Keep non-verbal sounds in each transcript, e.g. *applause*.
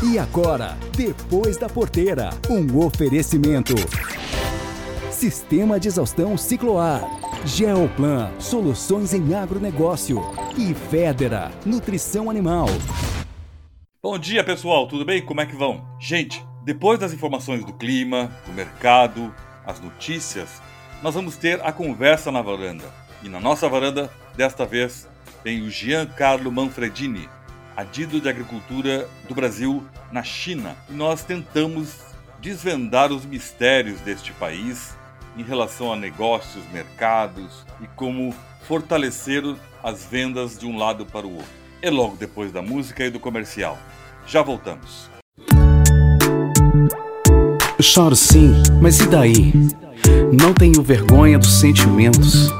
E agora, depois da porteira, um oferecimento. Sistema de exaustão Cicloar. Geoplan, soluções em agronegócio. E Federa, nutrição animal. Bom dia, pessoal, tudo bem? Como é que vão? Gente, depois das informações do clima, do mercado, as notícias, nós vamos ter a conversa na varanda. E na nossa varanda, desta vez, vem o Giancarlo Manfredini, adido de agricultura do Brasil na China. Nós tentamos desvendar os mistérios deste país em relação a negócios, mercados e como fortalecer as vendas de um lado para o outro. É logo depois da música e do comercial. Já voltamos. Choro sim, mas e daí? Não tenho vergonha dos sentimentos.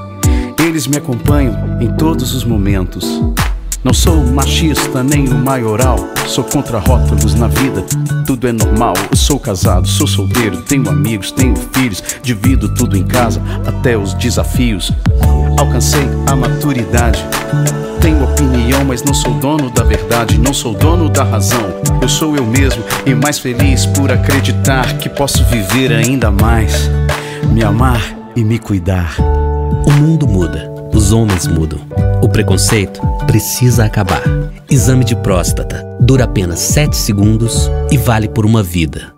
Eles me acompanham em todos os momentos. Não sou machista nem o maioral, sou contra rótulos na vida, tudo é normal. Eu sou casado, sou solteiro, tenho amigos, tenho filhos, divido tudo em casa, até os desafios. Alcancei a maturidade. Tenho opinião, mas não sou dono da verdade, não sou dono da razão. Eu sou eu mesmo e mais feliz por acreditar que posso viver ainda mais, me amar e me cuidar. O mundo muda, os homens mudam. O preconceito precisa acabar. Exame de próstata dura apenas 7 segundos e vale por uma vida.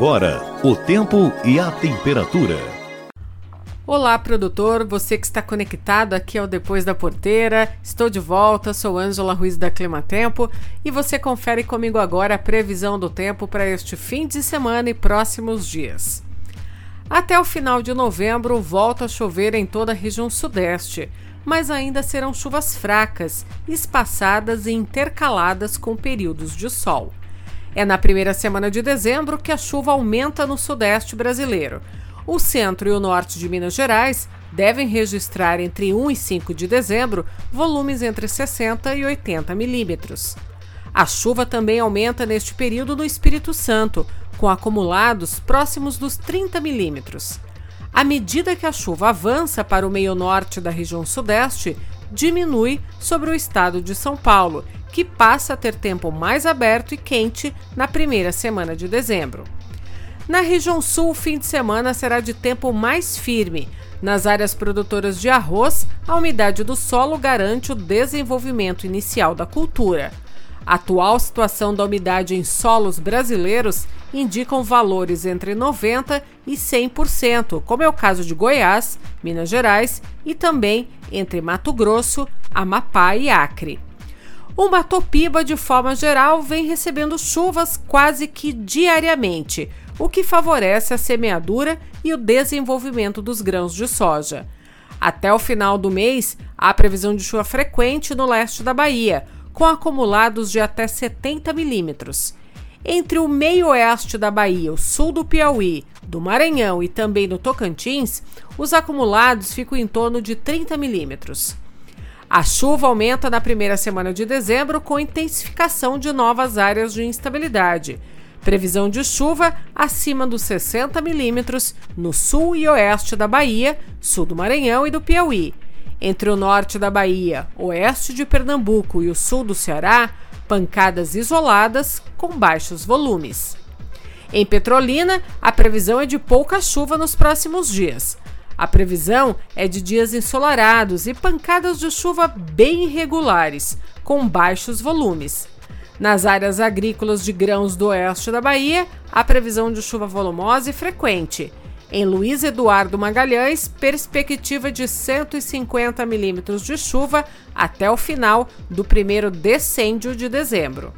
Agora, o tempo e a temperatura. Olá, produtor, você que está conectado aqui ao Depois da Porteira. Estou de volta, sou Ângela Ruiz da Climatempo e você confere comigo agora a previsão do tempo para este fim de semana e próximos dias. Até o final de novembro, volta a chover em toda a região sudeste, mas ainda serão chuvas fracas, espaçadas e intercaladas com períodos de sol. É na primeira semana de dezembro que a chuva aumenta no sudeste brasileiro. O centro e o norte de Minas Gerais devem registrar entre 1 e 5 de dezembro volumes entre 60 e 80 milímetros. A chuva também aumenta neste período no Espírito Santo, com acumulados próximos dos 30 milímetros. À medida que a chuva avança para o meio norte da região sudeste, diminui sobre o estado de São Paulo, que passa a ter tempo mais aberto e quente na primeira semana de dezembro. Na região sul, o fim de semana será de tempo mais firme. Nas áreas produtoras de arroz, a umidade do solo garante o desenvolvimento inicial da cultura. A atual situação da umidade em solos brasileiros indicam valores entre 90% e 100%, como é o caso de Goiás, Minas Gerais e também entre Mato Grosso, Amapá e Acre. O Matopiba, de forma geral, vem recebendo chuvas quase que diariamente, o que favorece a semeadura e o desenvolvimento dos grãos de soja. Até o final do mês, há previsão de chuva frequente no leste da Bahia, com acumulados de até 70 milímetros. Entre o meio-oeste da Bahia, o sul do Piauí, do Maranhão e também do Tocantins, os acumulados ficam em torno de 30 milímetros. A chuva aumenta na primeira semana de dezembro com intensificação de novas áreas de instabilidade. Previsão de chuva acima dos 60 milímetros no sul e oeste da Bahia, sul do Maranhão e do Piauí. Entre o norte da Bahia, oeste de Pernambuco e o sul do Ceará, pancadas isoladas com baixos volumes. Em Petrolina, a previsão é de pouca chuva nos próximos dias. A previsão é de dias ensolarados e pancadas de chuva bem irregulares, com baixos volumes. Nas áreas agrícolas de grãos do oeste da Bahia, a previsão de chuva volumosa e frequente, em Luiz Eduardo Magalhães, perspectiva de 150 milímetros de chuva até o final do primeiro decêndio de dezembro.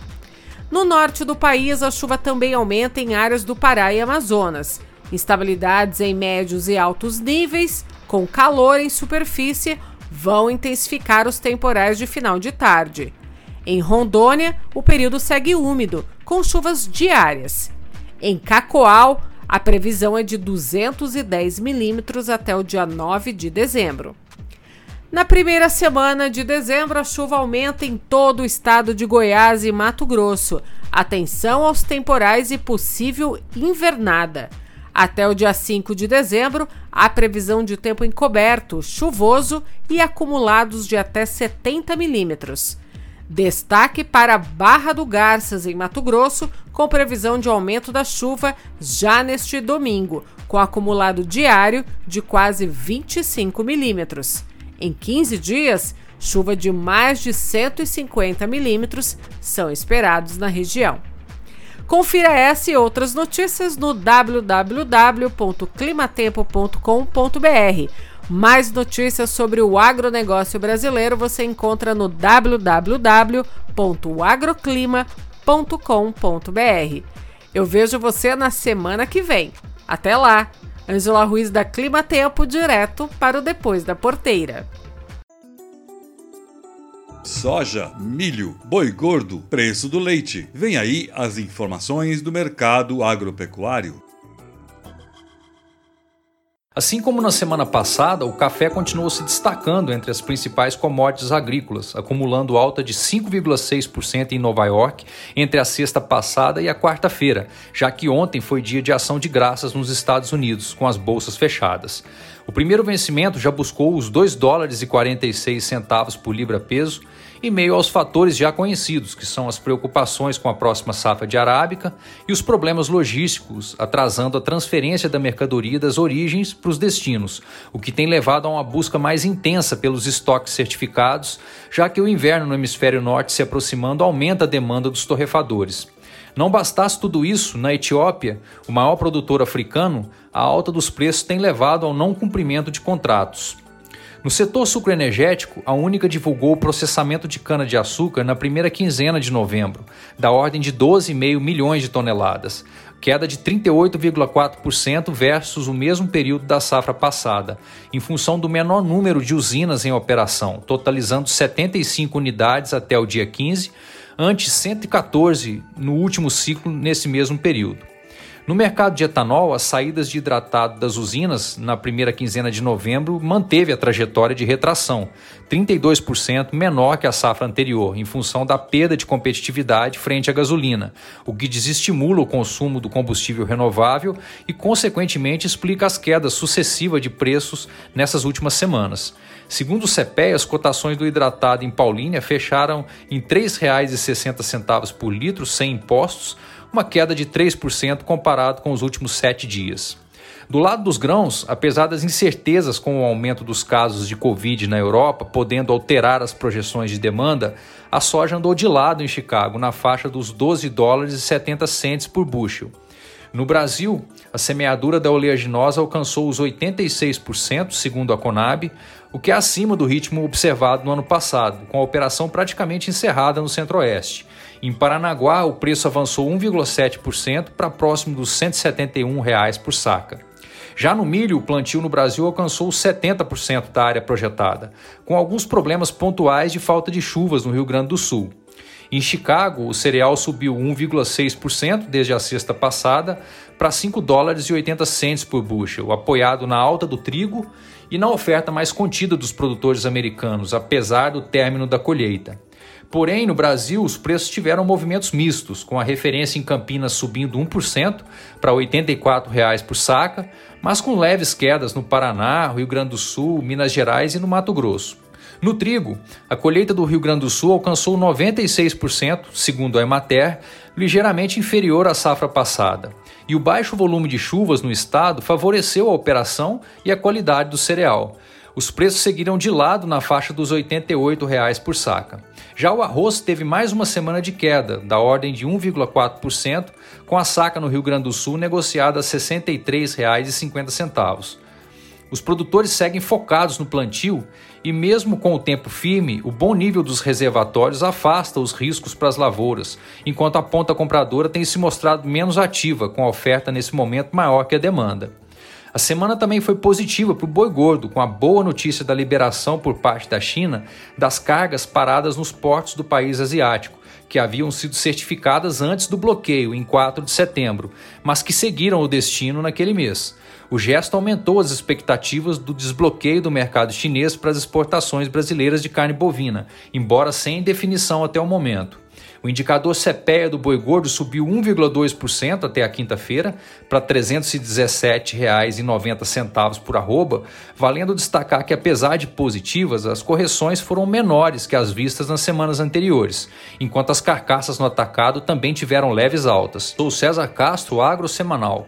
No norte do país, a chuva também aumenta em áreas do Pará e Amazonas. Instabilidades em médios e altos níveis, com calor em superfície, vão intensificar os temporais de final de tarde. Em Rondônia, o período segue úmido, com chuvas diárias. Em Cacoal, a previsão é de 210 milímetros até o dia 9 de dezembro. Na primeira semana de dezembro, a chuva aumenta em todo o estado de Goiás e Mato Grosso. Atenção aos temporais e possível invernada. Até o dia 5 de dezembro, há previsão de tempo encoberto, chuvoso e acumulados de até 70 milímetros. Destaque para Barra do Garças, em Mato Grosso, com previsão de aumento da chuva já neste domingo, com acumulado diário de quase 25 milímetros. Em 15 dias, chuva de mais de 150 milímetros são esperados na região. Confira essa e outras notícias no www.climatempo.com.br mais notícias sobre o agronegócio brasileiro você encontra no www.agroclima.com.br. Eu vejo você na semana que vem. Até lá! Angela Ruiz da Clima Tempo, direto para o Depois da Porteira. Soja, milho, boi gordo, preço do leite. Vem aí as informações do mercado agropecuário. Assim como na semana passada, o café continuou se destacando entre as principais commodities agrícolas, acumulando alta de 5,6% em Nova York entre a sexta passada e a quarta-feira, já que ontem foi dia de ação de graças nos Estados Unidos, com as bolsas fechadas. O primeiro vencimento já buscou os 2 dólares e 46 centavos por libra peso em meio aos fatores já conhecidos, que são as preocupações com a próxima safra de arábica e os problemas logísticos, atrasando a transferência da mercadoria das origens para os destinos, o que tem levado a uma busca mais intensa pelos estoques certificados, já que o inverno no hemisfério norte se aproximando aumenta a demanda dos torrefadores. Não bastasse tudo isso, na Etiópia, o maior produtor africano, a alta dos preços tem levado ao não cumprimento de contratos. No setor sucroenergético, a Única divulgou o processamento de cana-de-açúcar na primeira quinzena de novembro, da ordem de 12,5 milhões de toneladas, queda de 38,4% versus o mesmo período da safra passada, em função do menor número de usinas em operação, totalizando 75 unidades até o dia 15, ante 114 no último ciclo nesse mesmo período. No mercado de etanol, as saídas de hidratado das usinas na primeira quinzena de novembro manteve a trajetória de retração, 32% menor que a safra anterior, em função da perda de competitividade frente à gasolina, o que desestimula o consumo do combustível renovável e, consequentemente, explica as quedas sucessivas de preços nessas últimas semanas. Segundo o CPE, as cotações do hidratado em Paulínia fecharam em R$ 3,60 por litro, sem impostos, uma queda de 3% comparado com os últimos sete dias. Do lado dos grãos, apesar das incertezas com o aumento dos casos de Covid na Europa, podendo alterar as projeções de demanda, a soja andou de lado em Chicago, na faixa dos 12 dólares e 70 centes por bushel. No Brasil, a semeadura da oleaginosa alcançou os 86%, segundo a Conab, o que é acima do ritmo observado no ano passado, com a operação praticamente encerrada no Centro-Oeste. Em Paranaguá, o preço avançou 1,7% para próximo dos 171 reais por saca. Já no milho, o plantio no Brasil alcançou 70% da área projetada, com alguns problemas pontuais de falta de chuvas no Rio Grande do Sul. Em Chicago, o cereal subiu 1,6% desde a sexta passada para 5 dólares e 80 centes por bushel, apoiado na alta do trigo e na oferta mais contida dos produtores americanos, apesar do término da colheita. Porém, no Brasil, os preços tiveram movimentos mistos, com a referência em Campinas subindo 1% para 84 reais por saca, mas com leves quedas no Paraná, Rio Grande do Sul, Minas Gerais e no Mato Grosso. No trigo, a colheita do Rio Grande do Sul alcançou 96%, segundo a Emater, ligeiramente inferior à safra passada. E o baixo volume de chuvas no estado favoreceu a operação e a qualidade do cereal. Os preços seguiram de lado na faixa dos 88 reais por saca. Já o arroz teve mais uma semana de queda, da ordem de 1,4%, com a saca no Rio Grande do Sul negociada a R$ 63,50. Os produtores seguem focados no plantio e, mesmo com o tempo firme, o bom nível dos reservatórios afasta os riscos para as lavouras, enquanto a ponta compradora tem se mostrado menos ativa, com a oferta nesse momento maior que a demanda. A semana também foi positiva para o boi gordo, com a boa notícia da liberação por parte da China das cargas paradas nos portos do país asiático, que haviam sido certificadas antes do bloqueio, em 4 de setembro, mas que seguiram o destino naquele mês. O gesto aumentou as expectativas do desbloqueio do mercado chinês para as exportações brasileiras de carne bovina, embora sem definição até o momento. O indicador CPEA do boi gordo subiu 1,2% até a quinta-feira para R$ 317,90 por arroba, valendo destacar que apesar de positivas, as correções foram menores que as vistas nas semanas anteriores, enquanto as carcaças no atacado também tiveram leves altas. Sou César Castro, Agro Semanal.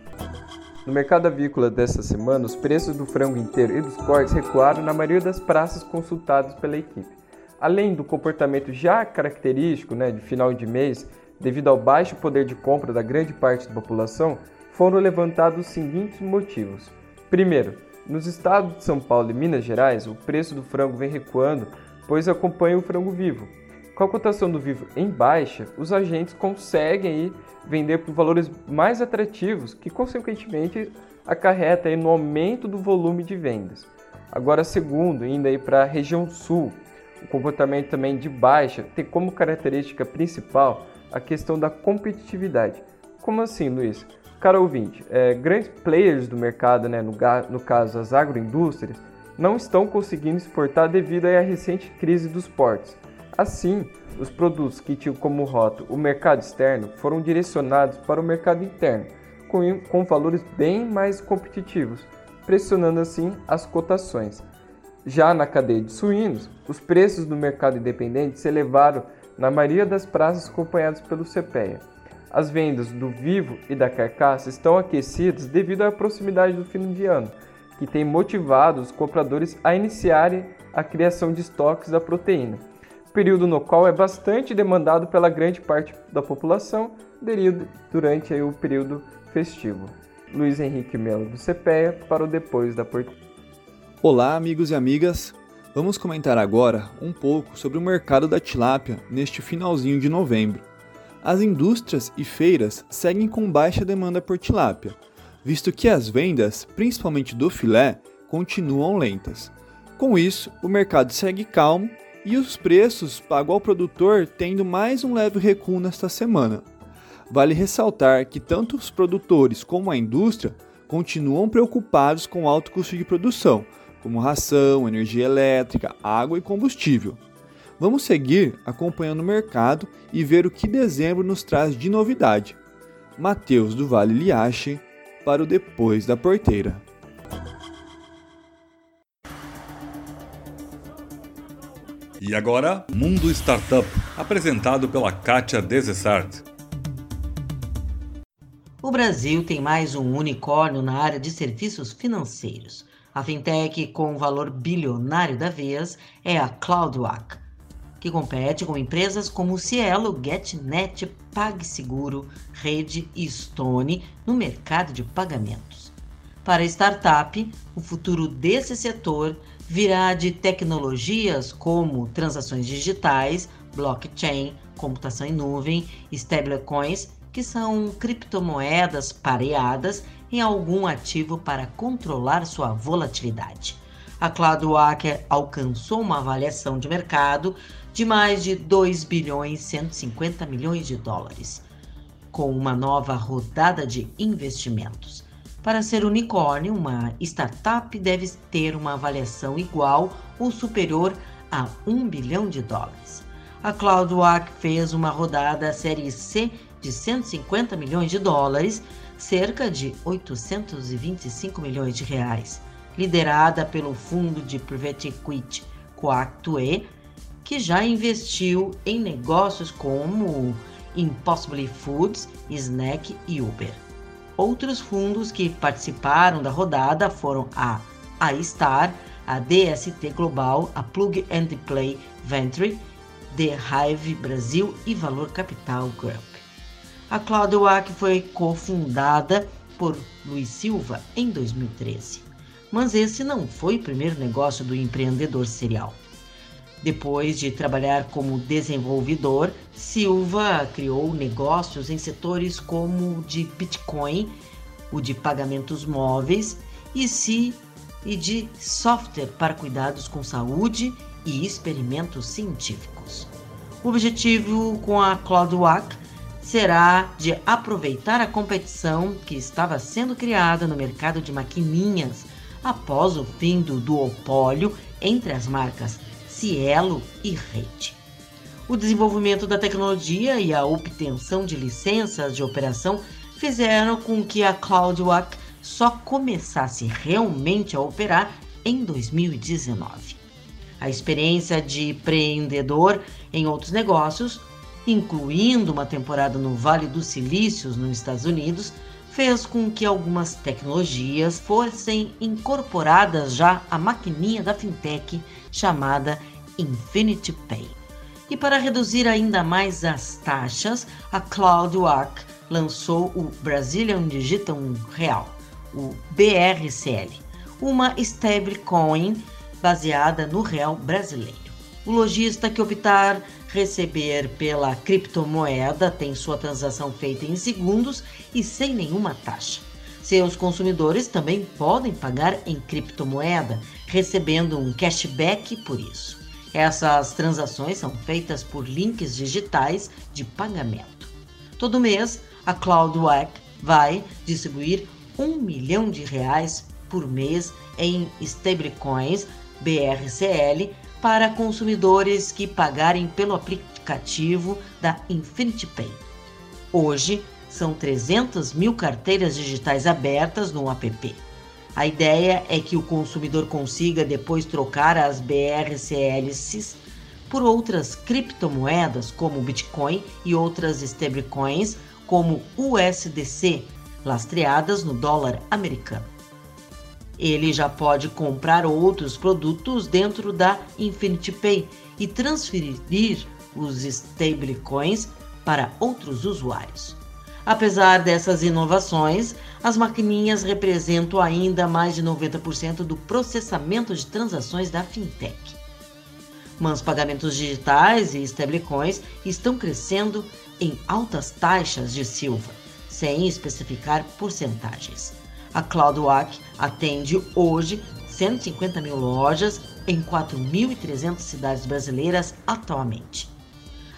No mercado avícola desta semana, os preços do frango inteiro e dos cortes recuaram na maioria das praças consultadas pela equipe. Além do comportamento já característico né, de final de mês, devido ao baixo poder de compra da grande parte da população, foram levantados os seguintes motivos. Primeiro, nos estados de São Paulo e Minas Gerais, o preço do frango vem recuando, pois acompanha o frango vivo. Com a cotação do vivo em baixa, os agentes conseguem vender por valores mais atrativos, que consequentemente acarreta no aumento do volume de vendas. Agora, segundo, indo aí para a região sul, o comportamento também de baixa tem como característica principal a questão da competitividade. Como assim, Luiz? Cara ouvinte, é, grandes players do mercado, né, no, no caso as agroindústrias, não estão conseguindo exportar devido à recente crise dos portos. Assim, os produtos que tinham como rota o mercado externo foram direcionados para o mercado interno, com, com valores bem mais competitivos, pressionando assim as cotações. Já na cadeia de suínos, os preços do mercado independente se elevaram na maioria das praças acompanhadas pelo CPEA. As vendas do vivo e da carcaça estão aquecidas devido à proximidade do fim de ano, que tem motivado os compradores a iniciarem a criação de estoques da proteína período no qual é bastante demandado pela grande parte da população durante o período festivo. Luiz Henrique Melo do CPEA para o Depois da Porteira. Olá, amigos e amigas. Vamos comentar agora um pouco sobre o mercado da tilápia neste finalzinho de novembro. As indústrias e feiras seguem com baixa demanda por tilápia, visto que as vendas, principalmente do filé, continuam lentas. Com isso, o mercado segue calmo e os preços pagos ao produtor tendo mais um leve recuo nesta semana. Vale ressaltar que tanto os produtores como a indústria continuam preocupados com o alto custo de produção, como ração, energia elétrica, água e combustível. Vamos seguir acompanhando o mercado e ver o que dezembro nos traz de novidade. Mateus do Vale Liache para o Depois da Porteira. E agora, Mundo Startup, apresentado pela Kátia Desessart. O Brasil tem mais um unicórnio na área de serviços financeiros. A fintech com valor bilionário da vez é a CloudWalk, que compete com empresas como Cielo, GetNet, PagSeguro, Rede e Stone no mercado de pagamentos. Para a startup, o futuro desse setor virá de tecnologias como transações digitais, blockchain, computação em nuvem, stablecoins, que são criptomoedas pareadas em algum ativo para controlar sua volatilidade. A CloudWalker alcançou uma avaliação de mercado de mais de 2 bilhões 150 milhões de dólares, com uma nova rodada de investimentos. Para ser unicórnio, uma startup deve ter uma avaliação igual ou superior a 1 bilhão de dólares. A CloudWalk fez uma rodada Série C de 150 milhões de dólares, cerca de 825 milhões de reais, liderada pelo fundo de private equity Coactue, que já investiu em negócios como Impossible Foods, Snack e Uber. Outros fundos que participaram da rodada foram a iStar, a DST Global, a Plug and Play Venture, The Hive Brasil e Valor Capital Group. A CloudWalk foi cofundada por Luiz Silva em 2013. Mas esse não foi o primeiro negócio do empreendedor serial. Depois de trabalhar como desenvolvedor, Silva criou negócios em setores como o de Bitcoin, o de pagamentos móveis e, se, e de software para cuidados com saúde e experimentos científicos. O objetivo com a CloudWalk será de aproveitar a competição que estava sendo criada no mercado de maquininhas após o fim do duopólio entre as marcas Cielo e Rede. O desenvolvimento da tecnologia e a obtenção de licenças de operação fizeram com que a CloudWalk só começasse realmente a operar em 2019. A experiência de empreendedor em outros negócios, incluindo uma temporada no Vale dos Silícios, nos Estados Unidos, fez com que algumas tecnologias fossem incorporadas já à maquininha da fintech chamada Infinity Pay. E para reduzir ainda mais as taxas, a CloudWalk lançou o Brazilian Digital Real, o BRCL, uma stablecoin baseada no real brasileiro. O lojista que optar receber pela criptomoeda tem sua transação feita em segundos e sem nenhuma taxa. Seus consumidores também podem pagar em criptomoeda, recebendo um cashback por isso. Essas transações são feitas por links digitais de pagamento. Todo mês, a CloudWalk vai distribuir um milhão de reais por mês em stablecoins BRCL para consumidores que pagarem pelo aplicativo da Infinity Pay. Hoje, são 300 mil carteiras digitais abertas no app. A ideia é que o consumidor consiga depois trocar as BRCLs por outras criptomoedas como Bitcoin e outras stablecoins como USDC, lastreadas no dólar americano. Ele já pode comprar outros produtos dentro da Infinity Pay e transferir os stablecoins para outros usuários. Apesar dessas inovações, as maquininhas representam ainda mais de 90% do processamento de transações da fintech. Mas pagamentos digitais e stablecoins estão crescendo em altas taxas de Silva, sem especificar porcentagens. A CloudWalk atende hoje 150 mil lojas em 4.300 cidades brasileiras atualmente.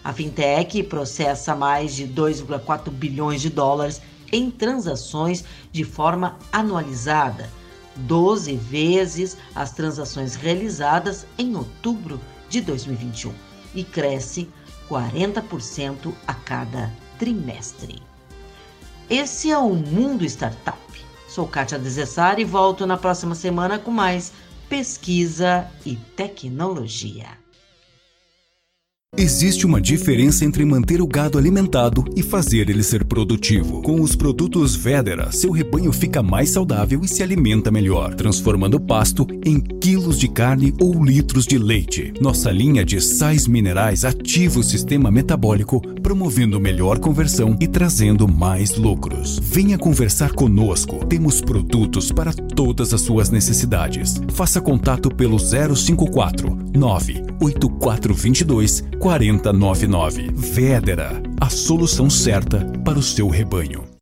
A fintech processa mais de 2,4 bilhões de dólares em transações de forma anualizada, 12 vezes as transações realizadas em outubro de 2021 e cresce 40% a cada trimestre. Esse é o Mundo Startup. Sou Kátia Desessar e volto na próxima semana com mais pesquisa e tecnologia. Existe uma diferença entre manter o gado alimentado e fazer ele ser produtivo. Com os produtos Vedera, seu rebanho fica mais saudável e se alimenta melhor, transformando pasto em quilos de carne ou litros de leite. Nossa linha de sais minerais ativa o sistema metabólico, promovendo melhor conversão e trazendo mais lucros. Venha conversar conosco. Temos produtos para todas as suas necessidades. Faça contato pelo 054 98422 4099. Vedera, a solução certa para o seu rebanho.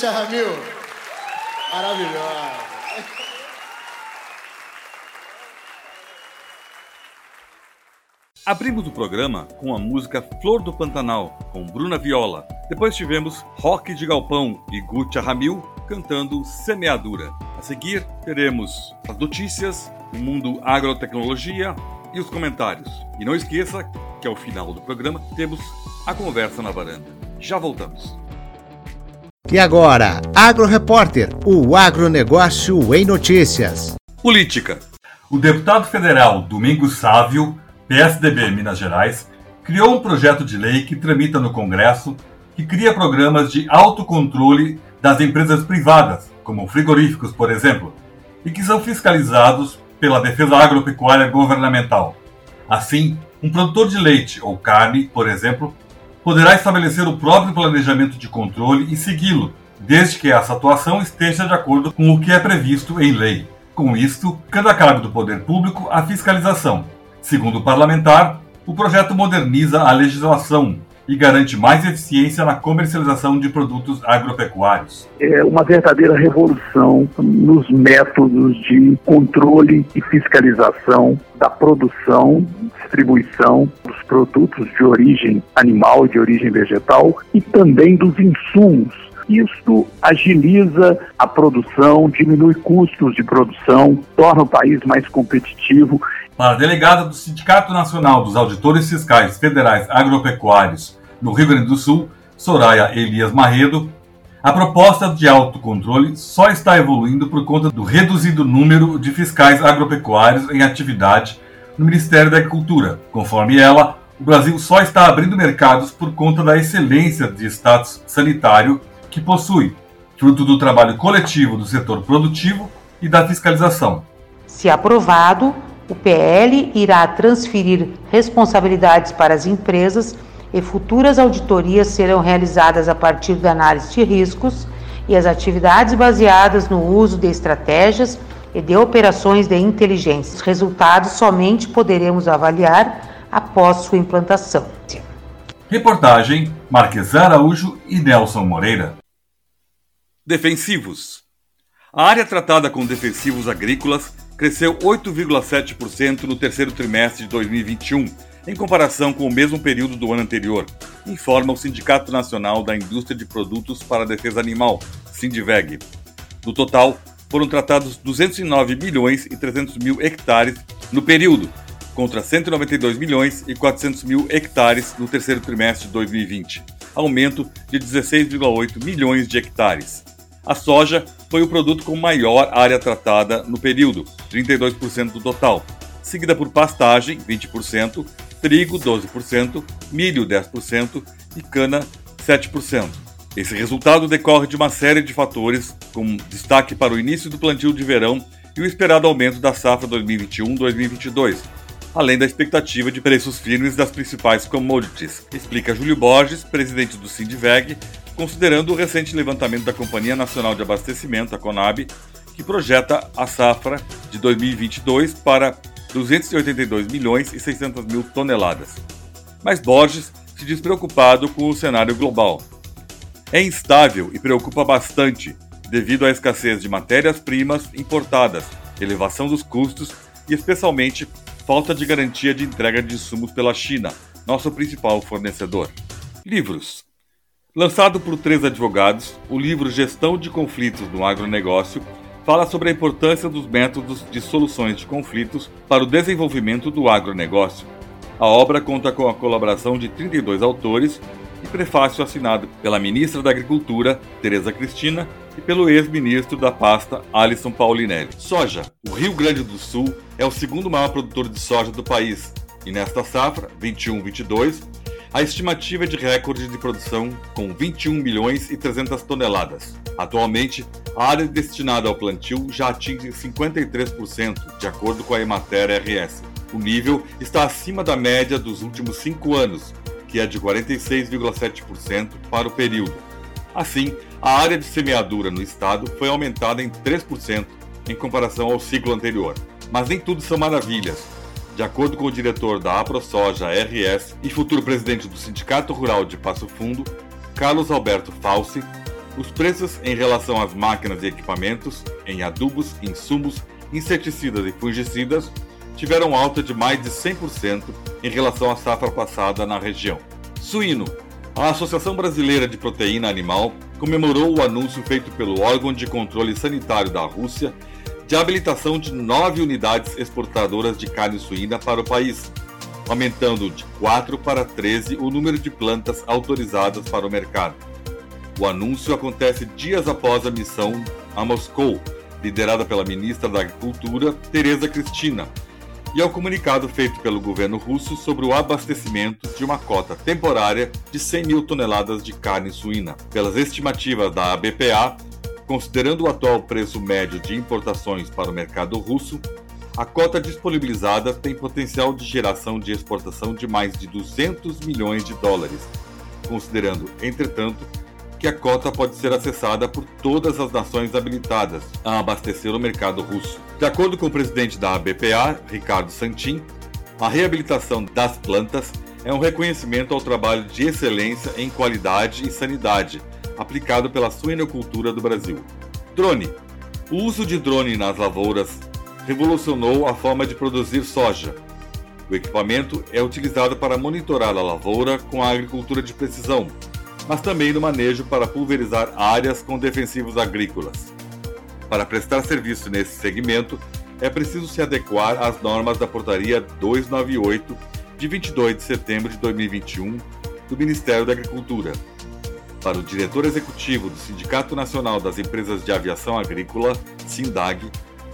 Escucha, Ramil. Maravilhosa. Abrimos o programa com a música Flor do Pantanal, com Bruna Viola. Depois tivemos Rock de Galpão e Gutia Ramil cantando Semeadura. A seguir, teremos as notícias, o mundo agrotecnologia e os comentários. E não esqueça que ao final do programa temos a conversa na varanda. Já voltamos. E agora, Agro Repórter, o agronegócio em notícias. Política. O deputado federal Domingos Sávio PSDB Minas Gerais, criou um projeto de lei que tramita no Congresso que cria programas de autocontrole das empresas privadas, como frigoríficos, por exemplo, e que são fiscalizados pela Defesa Agropecuária Governamental. Assim, um produtor de leite ou carne, por exemplo, poderá estabelecer o próprio planejamento de controle e segui-lo, desde que essa atuação esteja de acordo com o que é previsto em lei. Com isto, fica a cargo do poder público a fiscalização, Segundo o parlamentar, o projeto moderniza a legislação e garante mais eficiência na comercialização de produtos agropecuários. É uma verdadeira revolução nos métodos de controle e fiscalização da produção, distribuição dos produtos de origem animal, de origem vegetal e também dos insumos isto agiliza a produção, diminui custos de produção, torna o país mais competitivo para a delegada do Sindicato Nacional dos Auditores Fiscais Federais Agropecuários no Rio Grande do Sul, Soraya Elias Marredo, a proposta de autocontrole só está evoluindo por conta do reduzido número de fiscais agropecuários em atividade no Ministério da Agricultura. Conforme ela, o Brasil só está abrindo mercados por conta da excelência de status sanitário que possui, fruto do trabalho coletivo do setor produtivo e da fiscalização. Se aprovado, o PL irá transferir responsabilidades para as empresas e futuras auditorias serão realizadas a partir da análise de riscos e as atividades baseadas no uso de estratégias e de operações de inteligência. Os resultados somente poderemos avaliar após sua implantação. Reportagem Marques Araújo e Nelson Moreira. Defensivos. A área tratada com defensivos agrícolas cresceu 8,7% no terceiro trimestre de 2021, em comparação com o mesmo período do ano anterior, informa o Sindicato Nacional da Indústria de Produtos para a Defesa Animal, Sindiveg. No total, foram tratados 209 milhões e 300 mil hectares no período, contra 192 milhões e 400 mil hectares no terceiro trimestre de 2020, aumento de 16,8 milhões de hectares. A soja foi o produto com maior área tratada no período, 32% do total, seguida por pastagem, 20%, trigo, 12%, milho, 10% e cana, 7%. Esse resultado decorre de uma série de fatores, com destaque para o início do plantio de verão e o esperado aumento da safra 2021-2022, além da expectativa de preços firmes das principais commodities, explica Júlio Borges, presidente do Sindiveg, considerando o recente levantamento da Companhia Nacional de Abastecimento, a Conab, que projeta a safra de 2022 para 282 milhões e 600 mil toneladas. Mas Borges se diz preocupado com o cenário global. É instável e preocupa bastante devido à escassez de matérias-primas importadas, elevação dos custos e, especialmente, falta de garantia de entrega de insumos pela China, nosso principal fornecedor. Livros. Lançado por três advogados, o livro Gestão de Conflitos no Agronegócio fala sobre a importância dos métodos de soluções de conflitos para o desenvolvimento do agronegócio. A obra conta com a colaboração de 32 autores e prefácio assinado pela ministra da Agricultura, Tereza Cristina, e pelo ex-ministro da pasta, Alisson Paulinelli. Soja. O Rio Grande do Sul é o segundo maior produtor de soja do país, e nesta safra, 21-22, a estimativa é de recorde de produção com 21 milhões e 300 toneladas. Atualmente, a área destinada ao plantio já atinge 53%, de acordo com a Emater RS. O nível está acima da média dos últimos cinco anos, que é de 46,7% para o período. Assim, a área de semeadura no estado foi aumentada em 3% em comparação ao ciclo anterior. Mas nem tudo são maravilhas. De acordo com o diretor da AproSoja RS e futuro presidente do Sindicato Rural de Passo Fundo, Carlos Alberto Falsi, Os preços em relação às máquinas e equipamentos, em adubos, insumos, inseticidas e fungicidas, tiveram alta de mais de 100% em relação à safra passada na região. Suíno. A Associação Brasileira de Proteína Animal comemorou o anúncio feito pelo órgão de controle sanitário da Rússia de habilitação de nove unidades exportadoras de carne suína para o país, aumentando de 4 para 13 o número de plantas autorizadas para o mercado. O anúncio acontece dias após a missão a Moscou, liderada pela ministra da Agricultura, Tereza Cristina, e ao comunicado feito pelo governo russo sobre o abastecimento de uma cota temporária de 100 mil toneladas de carne suína. Pelas estimativas da ABPA, considerando o atual preço médio de importações para o mercado russo, a cota disponibilizada tem potencial de geração de exportação de mais de 200 milhões de dólares, considerando, entretanto, que a cota pode ser acessada por todas as nações habilitadas a abastecer o mercado russo. De acordo com o presidente da ABPA, Ricardo Santin, a reabilitação das plantas é um reconhecimento ao trabalho de excelência em qualidade e sanidade aplicado pela suinocultura do Brasil. Drone. O uso de drone nas lavouras revolucionou a forma de produzir soja. O equipamento é utilizado para monitorar a lavoura com a agricultura de precisão, mas também no manejo para pulverizar áreas com defensivos agrícolas. Para prestar serviço nesse segmento, é preciso se adequar às normas da Portaria 298 de 22 de setembro de 2021 do Ministério da Agricultura. Para o diretor executivo do Sindicato Nacional das Empresas de Aviação Agrícola, SINDAG,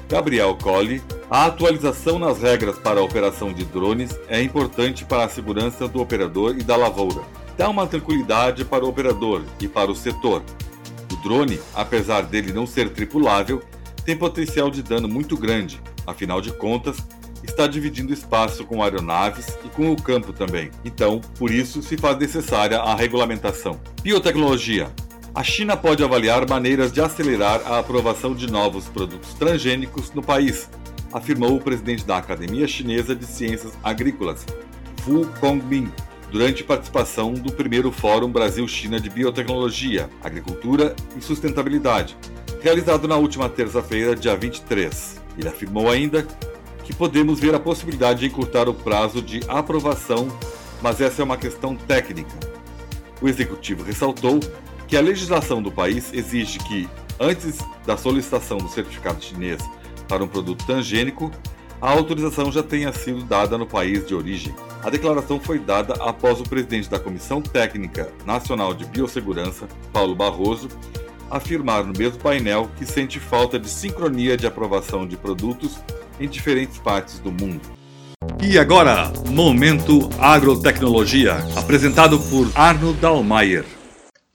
Gabriel Colli, a atualização nas regras para a operação de drones é importante para a segurança do operador e da lavoura. Dá uma tranquilidade para o operador e para o setor. O drone, apesar dele não ser tripulável, tem potencial de dano muito grande, afinal de contas, está dividindo espaço com aeronaves e com o campo também. Então, por isso se faz necessária a regulamentação. Biotecnologia. A China pode avaliar maneiras de acelerar a aprovação de novos produtos transgênicos no país, afirmou o presidente da Academia Chinesa de Ciências Agrícolas, Fu Kongbin, durante participação do primeiro Fórum Brasil-China de Biotecnologia, Agricultura e Sustentabilidade, realizado na última terça-feira, dia 23. Ele afirmou ainda que podemos ver a possibilidade de encurtar o prazo de aprovação, mas essa é uma questão técnica. O executivo ressaltou que a legislação do país exige que, antes da solicitação do certificado chinês para um produto transgênico, a autorização já tenha sido dada no país de origem. A declaração foi dada após o presidente da Comissão Técnica Nacional de Biossegurança, Paulo Barroso, afirmar no mesmo painel que sente falta de sincronia de aprovação de produtos em diferentes partes do mundo. E agora, Momento Agrotecnologia, apresentado por Arno Dalmayer.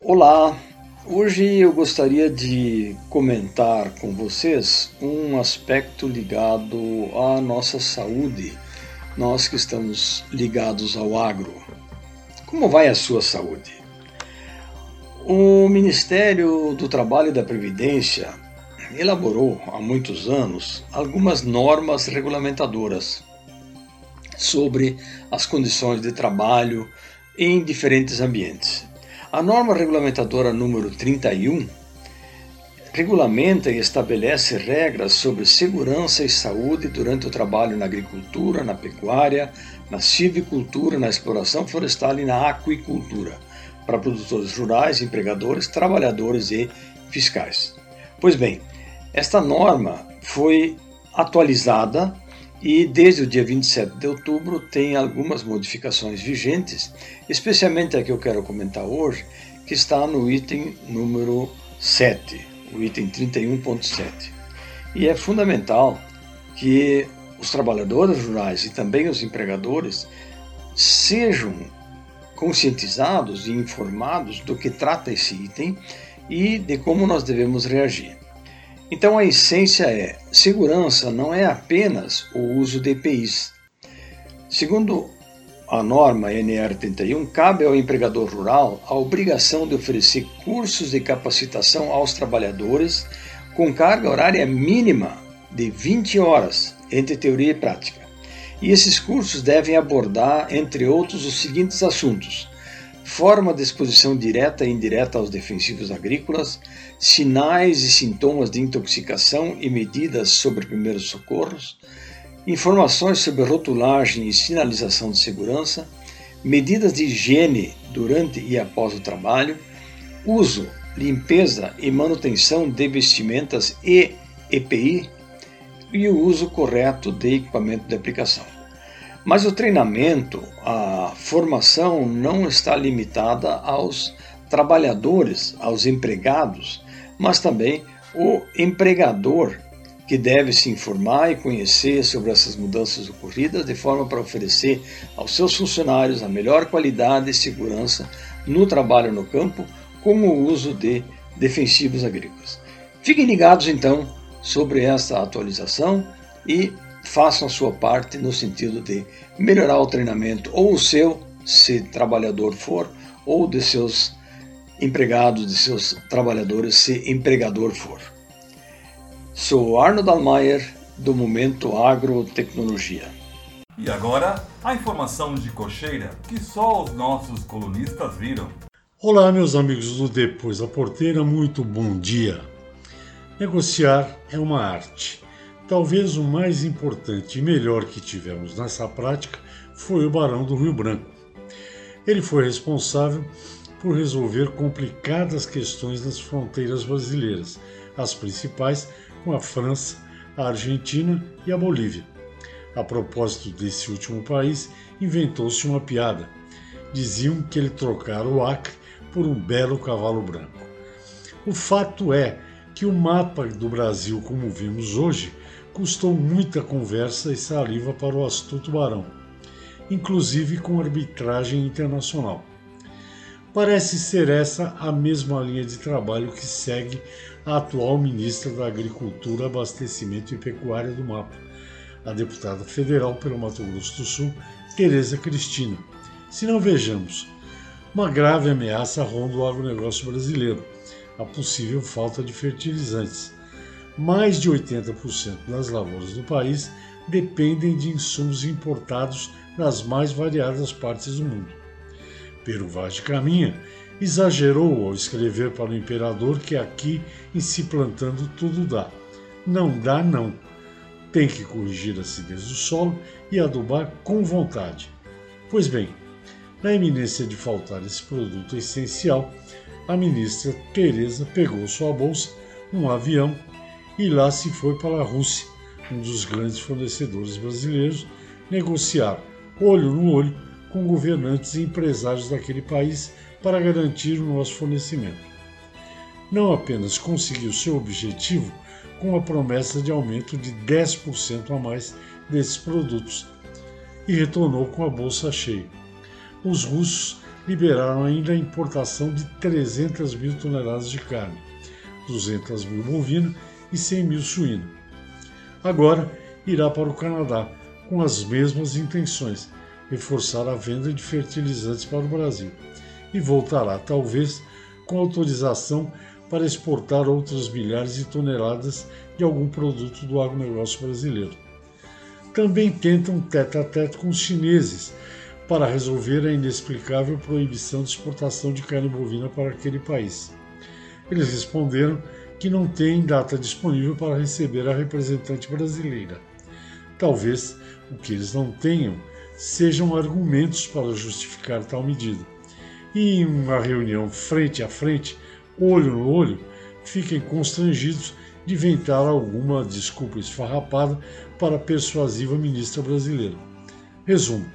Olá, hoje eu gostaria de comentar com vocês um aspecto ligado à nossa saúde, nós que estamos ligados ao agro. Como vai a sua saúde? O Ministério do Trabalho e da Previdência elaborou há muitos anos algumas normas regulamentadoras sobre as condições de trabalho em diferentes ambientes. A norma regulamentadora número 31 regulamenta e estabelece regras sobre segurança e saúde durante o trabalho na agricultura, na pecuária, na silvicultura, na exploração florestal e na aquicultura, para produtores rurais, empregadores, trabalhadores e fiscais. Pois bem, esta norma foi atualizada e desde o dia 27 de outubro tem algumas modificações vigentes, especialmente a que eu quero comentar hoje, que está no item número 7, o item 31.7. E é fundamental que os trabalhadores rurais e também os empregadores sejam conscientizados e informados do que trata esse item e de como nós devemos reagir. Então a essência é: segurança não é apenas o uso de EPIs. Segundo a norma NR31, cabe ao empregador rural a obrigação de oferecer cursos de capacitação aos trabalhadores com carga horária mínima de 20 horas entre teoria e prática. E esses cursos devem abordar, entre outros, os seguintes assuntos: forma de exposição direta e indireta aos defensivos agrícolas, sinais e sintomas de intoxicação e medidas sobre primeiros socorros, informações sobre rotulagem e sinalização de segurança, medidas de higiene durante e após o trabalho, uso, limpeza e manutenção de vestimentas e EPI e o uso correto de equipamento de aplicação. Mas o treinamento, a formação não está limitada aos trabalhadores, aos empregados, mas também o empregador que deve se informar e conhecer sobre essas mudanças ocorridas de forma para oferecer aos seus funcionários a melhor qualidade e segurança no trabalho no campo, como o uso de defensivos agrícolas. Fiquem ligados então sobre essa atualização e façam a sua parte no sentido de melhorar o treinamento, ou o seu, se trabalhador for, ou de seus empregados, de seus trabalhadores, se empregador for. Sou Arno Dalmayer, do Momento Agrotecnologia. E agora, a informação de cocheira que só os nossos colunistas viram. Olá, meus amigos do Depois da Porteira, muito bom dia. Negociar é uma arte. Talvez o mais importante e melhor que tivemos nessa prática foi o Barão do Rio Branco. Ele foi responsável por resolver complicadas questões nas fronteiras brasileiras, as principais com a França, a Argentina e a Bolívia. A propósito desse último país, inventou-se uma piada. Diziam que ele trocara o Acre por um belo cavalo branco. O fato é que o mapa do Brasil, como vimos hoje, custou muita conversa e saliva para o astuto barão, inclusive com arbitragem internacional. Parece ser essa a mesma linha de trabalho que segue a atual ministra da Agricultura, Abastecimento e Pecuária do mapa, a deputada federal pelo Mato Grosso do Sul, Tereza Cristina. Se não vejamos, uma grave ameaça ronda o agronegócio brasileiro, a possível falta de fertilizantes. Mais de 80% das lavouras do país dependem de insumos importados das mais variadas partes do mundo. Pero Vaz de Caminha exagerou ao escrever para o imperador que aqui, em se plantando, tudo dá. Não dá, não. Tem que corrigir a acidez do solo e adubar com vontade. Pois bem, na iminência de faltar esse produto essencial, a ministra Teresa pegou sua bolsa, um avião e lá se foi para a Rússia, um dos grandes fornecedores brasileiros, negociar olho no olho com governantes e empresários daquele país para garantir o nosso fornecimento. Não apenas conseguiu seu objetivo com a promessa de aumento de 10% a mais desses produtos e retornou com a bolsa cheia. Os russos liberaram ainda a importação de 300 mil toneladas de carne, 200 mil bovina e 100 mil suíno. Agora irá para o Canadá com as mesmas intenções, reforçar a venda de fertilizantes para o Brasil, e voltará talvez com autorização para exportar outras milhares de toneladas de algum produto do agronegócio brasileiro. Também tentam tete a tete com os chineses para resolver a inexplicável proibição de exportação de carne bovina para aquele país. Eles responderam que não têm data disponível para receber a representante brasileira. Talvez o que eles não tenham sejam argumentos para justificar tal medida. E em uma reunião frente a frente, olho no olho, fiquem constrangidos de inventar alguma desculpa esfarrapada para a persuasiva ministra brasileira. Resumo: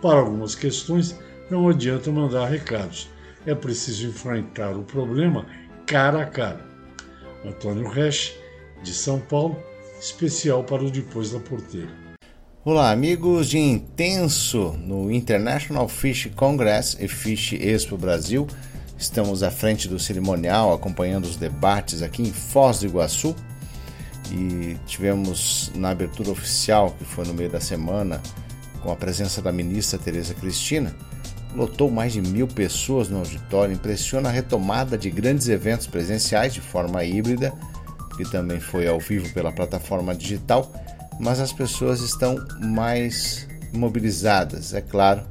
para algumas questões, não adianta mandar recados. É preciso enfrentar o problema cara a cara. Antônio Resch, de São Paulo, especial para o Depois da Porteira. Olá, amigos de Intenso no International Fish Congress e Fish Expo Brasil. Estamos à frente do cerimonial acompanhando os debates aqui em Foz do Iguaçu e tivemos na abertura oficial, que foi no meio da semana, com a presença da ministra Tereza Cristina, lotou mais de mil pessoas no auditório. Impressiona a retomada de grandes eventos presenciais de forma híbrida, que também foi ao vivo pela plataforma digital, mas as pessoas estão mais mobilizadas, é claro,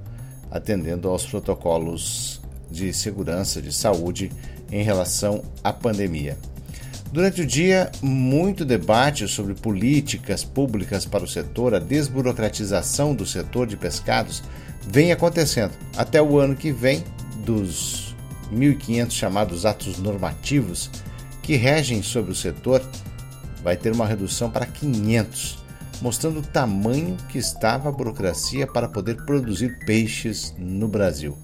atendendo aos protocolos de segurança, de saúde em relação à pandemia. Durante o dia, muito debate sobre políticas públicas para o setor, a desburocratização do setor de pescados vem acontecendo. Até o ano que vem, dos 1.500 chamados atos normativos que regem sobre o setor, vai ter uma redução para 500, mostrando o tamanho que estava a burocracia para poder produzir peixes no Brasil.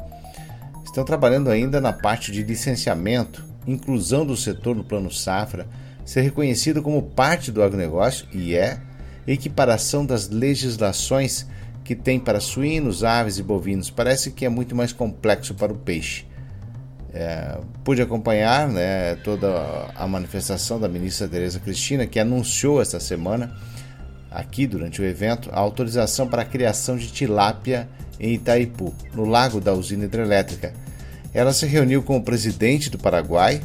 Estão trabalhando ainda na parte de licenciamento inclusão do setor no Plano Safra, ser reconhecido como parte do agronegócio e é equiparação das legislações que tem para suínos, aves e bovinos. Parece que é muito mais complexo para o peixe. É, pude acompanhar né, toda a manifestação da ministra Tereza Cristina, que anunciou esta semana, aqui durante o evento, a autorização para a criação de tilápia em Itaipu, no lago da usina hidrelétrica ela se reuniu com o presidente do Paraguai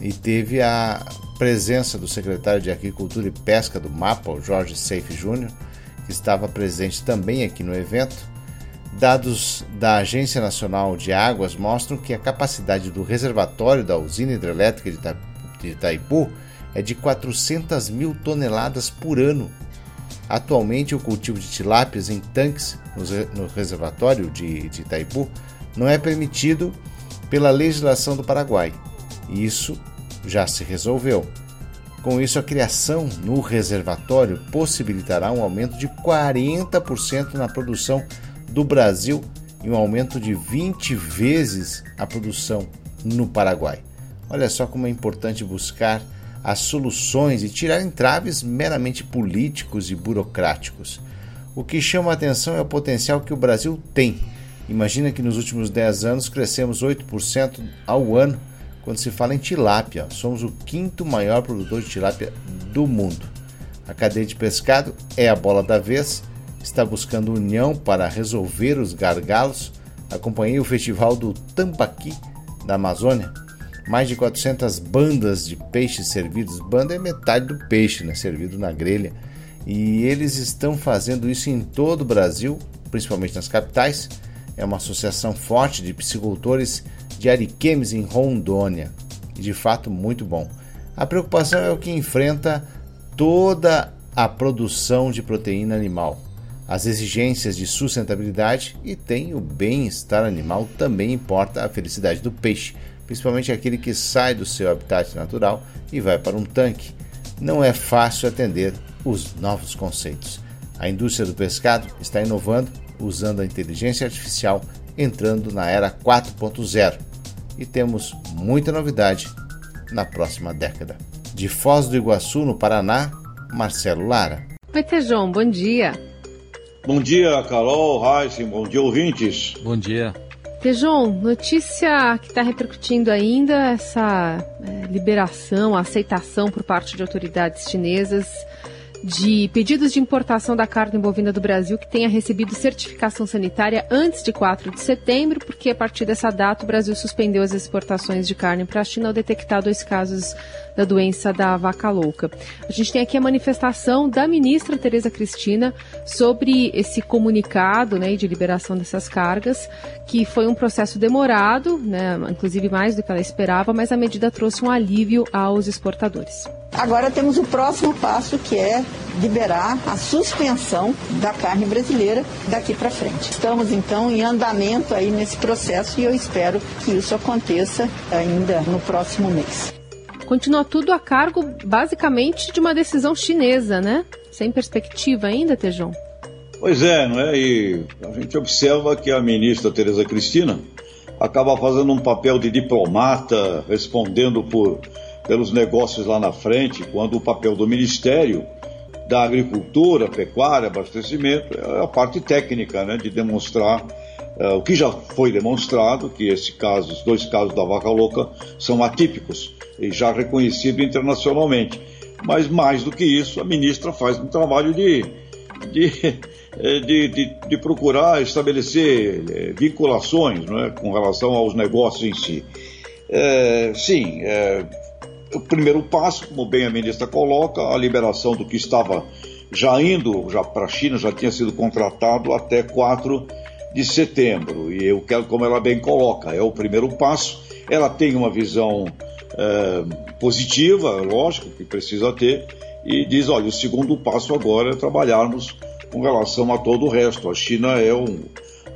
e teve a presença do secretário de Agricultura e Pesca do MAPA, o Jorge Seife Júnior, estava presente também aqui no evento. Dados da Agência Nacional de Águas mostram que a capacidade do reservatório da usina hidrelétrica de Itaipu é de 400 mil toneladas por ano. Atualmente, o cultivo de tilápias em tanques no reservatório de Itaipu não é permitido pela legislação do Paraguai. Isso já se resolveu. Com isso, a criação no reservatório possibilitará um aumento de 40% na produção do Brasil e um aumento de 20 vezes a produção no Paraguai. Olha só como é importante buscar as soluções e tirar entraves meramente políticos e burocráticos. O que chama a atenção é o potencial que o Brasil tem Imagina que nos últimos 10 anos crescemos 8% ao ano quando se fala em tilápia. Somos o quinto maior produtor de tilápia do mundo. A cadeia de pescado é a bola da vez, está buscando união para resolver os gargalos. Acompanhei o festival do Tambaqui da Amazônia. Mais de 400 bandas de peixes servidos. Banda é metade do peixe, né, servido na grelha. E eles estão fazendo isso em todo o Brasil, principalmente nas capitais é uma associação forte de piscicultores de Ariquemes em Rondônia de fato muito bom. A preocupação é o que enfrenta toda a produção de proteína animal. As exigências de sustentabilidade e tem o bem-estar animal também importa a felicidade do peixe, principalmente aquele que sai do seu habitat natural e vai para um tanque. Não é fácil atender os novos conceitos. A indústria do pescado está inovando usando a inteligência artificial entrando na era 4.0 e temos muita novidade na próxima década. De Foz do Iguaçu, no Paraná, Marcelo Lara. Oi, Tejão, bom dia. Bom dia, Carol, Heisen, bom dia, ouvintes. Bom dia. Tejon, notícia que está repercutindo ainda essa é, liberação, aceitação por parte de autoridades chinesas de pedidos de importação da carne bovina do Brasil que tenha recebido certificação sanitária antes de 4 de setembro, porque a partir dessa data o Brasil suspendeu as exportações de carne para a China ao detectar dois casos da doença da vaca louca. A gente tem aqui a manifestação da ministra Tereza Cristina sobre esse comunicado né, de liberação dessas cargas, que foi um processo demorado, né, inclusive mais do que ela esperava, mas a medida trouxe um alívio aos exportadores. Agora temos o próximo passo que é liberar a suspensão da carne brasileira daqui para frente. Estamos então em andamento aí nesse processo e eu espero que isso aconteça ainda no próximo mês. Continua tudo a cargo, basicamente, de uma decisão chinesa, né? Sem perspectiva ainda, Tejão? Pois é, não é? E a gente observa que a ministra Tereza Cristina acaba fazendo um papel de diplomata, respondendo por, pelos negócios lá na frente, quando o papel do Ministério da Agricultura, Pecuária, Abastecimento é a parte técnica, né? De demonstrar uh, o que já foi demonstrado, que esse caso, os dois casos da vaca louca são atípicos e já reconhecido internacionalmente. Mas mais do que isso, a ministra faz um trabalho de, de, eh, de, de, de procurar estabelecer eh, vinculações é, com relação aos negócios em si. É, sim, é, o primeiro passo, como bem a ministra coloca, a liberação do que estava já indo já para a China, já tinha sido contratado até 4 de setembro. E eu quero, como ela bem coloca, é o primeiro passo. Ela tem uma visão é, positiva, lógico, que precisa ter, e diz: olha, o segundo passo agora é trabalharmos com relação a todo o resto. A China é o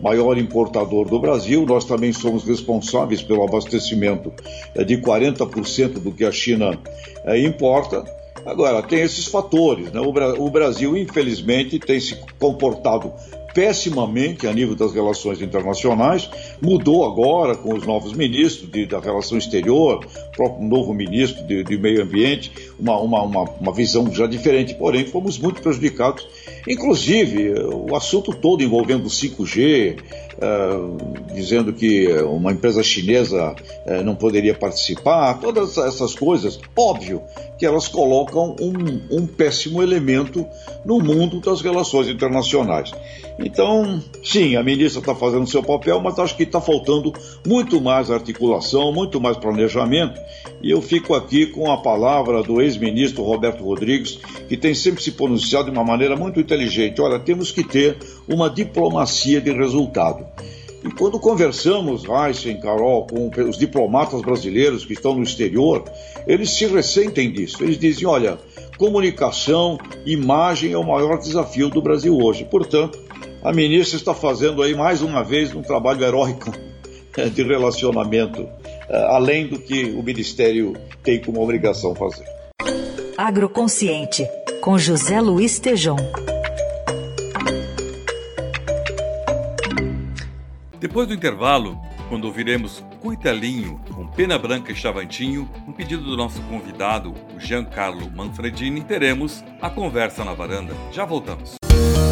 maior importador do Brasil, nós também somos responsáveis pelo abastecimento é, de 40% do que a China é, importa. Agora, tem esses fatores. Né? O Brasil, infelizmente, tem se comportado pessimamente a nível das relações internacionais, mudou agora com os novos ministros de, da relação exterior, próprio novo ministro de, de meio ambiente, uma, uma, uma, uma, visão já diferente, porém fomos muito prejudicados. Inclusive, o assunto todo envolvendo o 5G, uh, dizendo que uma empresa chinesa uh, não poderia participar, todas essas coisas, óbvio que elas colocam um, um péssimo elemento no mundo das relações internacionais. Então, sim, a ministra está fazendo seu papel, mas acho que está faltando muito mais articulação, muito mais planejamento. E eu fico aqui com a palavra do ex-ministro Roberto Rodrigues, que tem sempre se pronunciado de uma maneira muito inteligente. Olha, temos que ter uma diplomacia de resultado. E quando conversamos, Heisen, Carol, com os diplomatas brasileiros que estão no exterior, eles se ressentem disso. Eles dizem: olha, comunicação, imagem é o maior desafio do Brasil hoje. Portanto, a ministra está fazendo aí mais uma vez um trabalho heróico *laughs* de relacionamento, eh, além do que o Ministério tem como obrigação fazer. Agroconsciente, com José Luiz Tejom. Depois do intervalo, quando ouviremos Cuitelinho com Pena Branca e Chavantinho, um pedido do nosso convidado, o Giancarlo Manfredini, teremos a conversa na varanda. Já voltamos.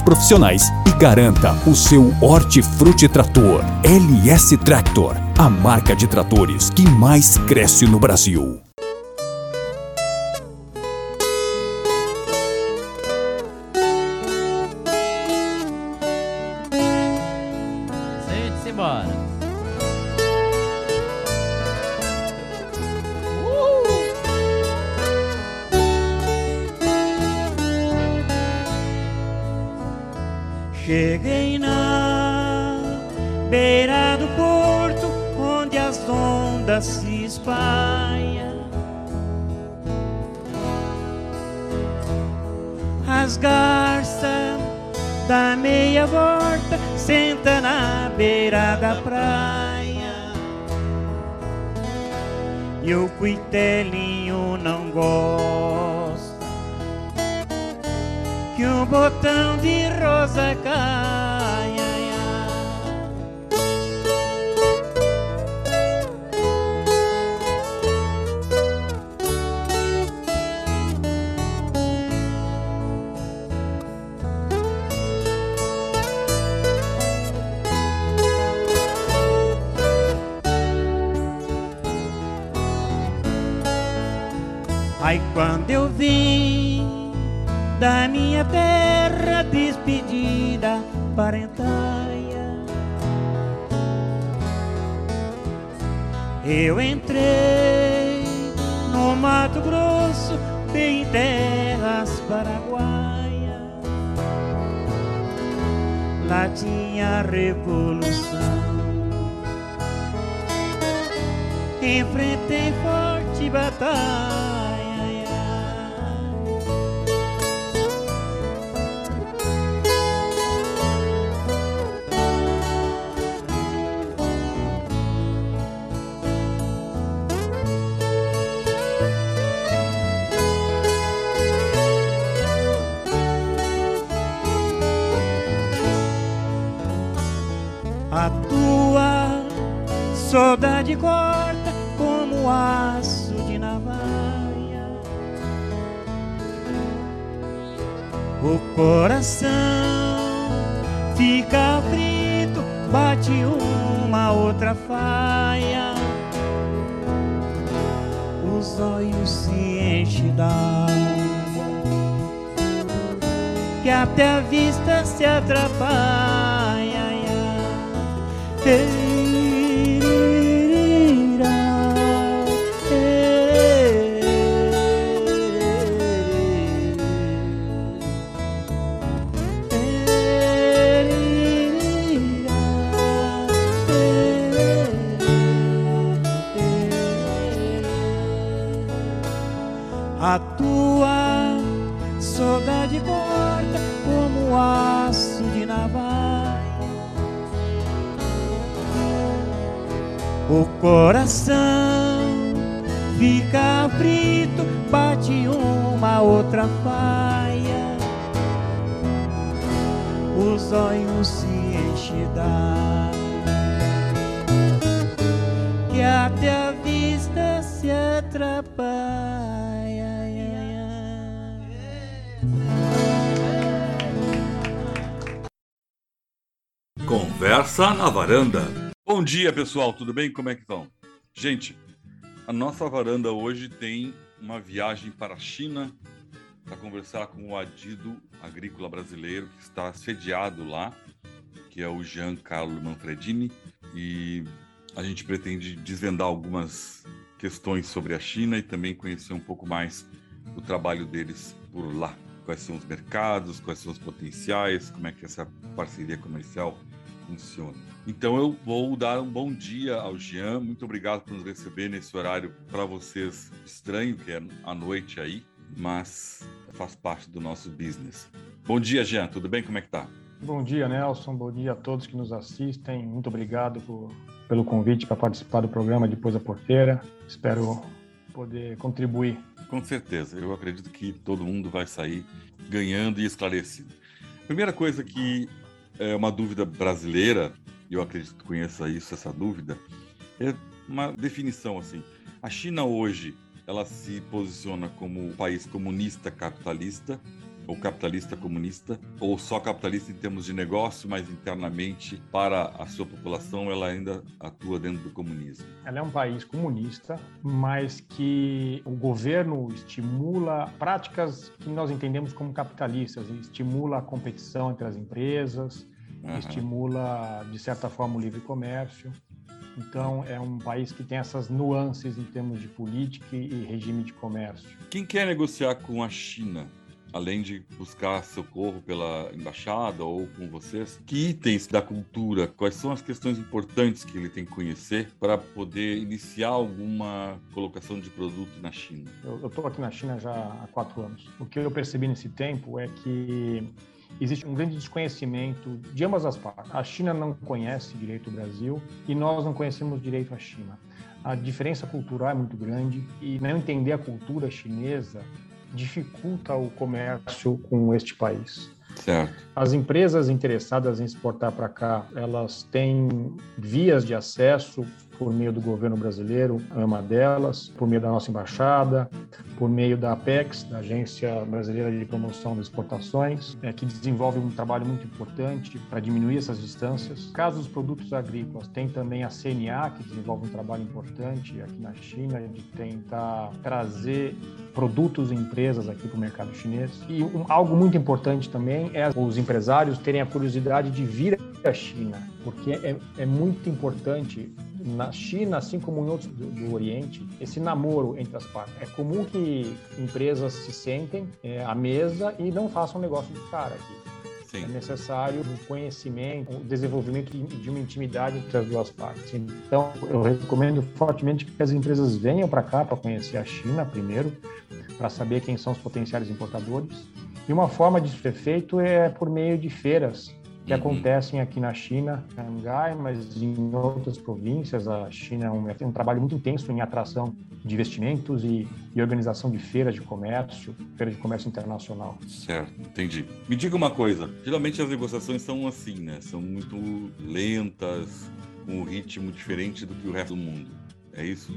profissionais e garanta o seu Hortifruti Trator LS Tractor, a marca de tratores que mais cresce no Brasil. Parentaia. Eu entrei no Mato Grosso, bem em terras paraguaias. Lá tinha revolução. Enfrentei forte batalha. Saudade corta como aço de navalha. O coração fica frito bate uma outra faia. Os olhos se enchem d'água, que até a vista se atrapalha. Coração fica aflito, bate uma outra faia. Os olhos se enchem que até a vista se atrapalha. Conversa na varanda. Bom dia, pessoal, tudo bem? Como é que estão? Gente, a nossa varanda hoje tem uma viagem para a China para conversar com o adido agrícola brasileiro que está sediado lá, que é o Giancarlo Manfredini, e a gente pretende desvendar algumas questões sobre a China e também conhecer um pouco mais o trabalho deles por lá. Quais são os mercados, quais são os potenciais, como é que essa parceria comercial funciona. Então eu vou dar um bom dia ao Jean. Muito obrigado por nos receber nesse horário para vocês estranho, que é à noite aí, mas faz parte do nosso business. Bom dia, Jean. Tudo bem? Como é que tá? Bom dia, Nelson. Bom dia a todos que nos assistem. Muito obrigado por, pelo convite para participar do programa Depois da Porteira. Espero poder contribuir. Com certeza. Eu acredito que todo mundo vai sair ganhando e esclarecido. Primeira coisa que é uma dúvida brasileira, e eu acredito que conheça isso, essa dúvida, é uma definição assim. A China hoje, ela se posiciona como um país comunista capitalista, ou capitalista comunista, ou só capitalista em termos de negócio, mas internamente para a sua população ela ainda atua dentro do comunismo. Ela é um país comunista, mas que o governo estimula práticas que nós entendemos como capitalistas, estimula a competição entre as empresas, uhum. estimula de certa forma o livre comércio. Então, é um país que tem essas nuances em termos de política e regime de comércio. Quem quer negociar com a China além de buscar socorro pela embaixada ou com vocês, que itens da cultura, quais são as questões importantes que ele tem que conhecer para poder iniciar alguma colocação de produto na China? Eu estou aqui na China já há quatro anos. O que eu percebi nesse tempo é que existe um grande desconhecimento de ambas as partes. A China não conhece direito o Brasil e nós não conhecemos direito a China. A diferença cultural é muito grande e não entender a cultura chinesa dificulta o comércio com este país. Certo. As empresas interessadas em exportar para cá, elas têm vias de acesso por meio do governo brasileiro, é uma delas, por meio da nossa embaixada, por meio da Apex, da Agência Brasileira de Promoção das Exportações, é, que desenvolve um trabalho muito importante para diminuir essas distâncias. Caso dos produtos agrícolas, tem também a CNA, que desenvolve um trabalho importante aqui na China, de tentar trazer produtos e empresas aqui para o mercado chinês. E um, algo muito importante também é os empresários terem a curiosidade de vir à China, porque é, é muito importante na China, assim como em outros do, do, Oriente, esse namoro entre as partes. É comum que empresas se sentem é, à mesa e não façam negócio de cara aqui. Sim. É necessário um conhecimento, o um desenvolvimento de uma intimidade entre as duas partes. Então, eu recomendo fortemente que as empresas venham para cá para conhecer a China primeiro, para saber quem são os potenciais importadores. E uma forma de ser feito é por meio de feiras que uhum. acontecem aqui na China, Xangai, mas em outras províncias. A China é um, tem um trabalho muito intenso em atração de investimentos e, e, organização de feiras de comércio, feira de comércio internacional. Certo, entendi. Me diga uma coisa, geralmente as negociações são assim, né? São muito lentas, com um ritmo diferente do que o resto do mundo. É isso?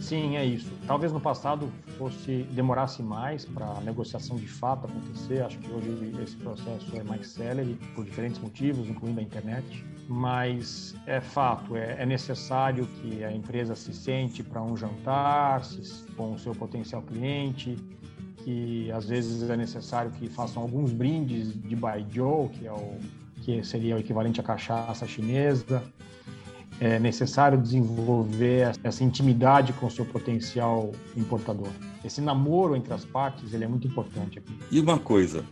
Sim, é isso. Talvez no passado fosse demorasse mais para a negociação de fato acontecer. Acho que hoje esse processo é mais célere por diferentes motivos, incluindo a internet. Mas é fato, é, é necessário que a empresa se sente para um jantar se, com o seu potencial cliente, que às vezes é necessário que façam alguns brindes de baijiu, que é o que seria o equivalente à cachaça chinesa é necessário desenvolver essa intimidade com o seu potencial importador. Esse namoro entre as partes ele é muito importante aqui. E uma coisa,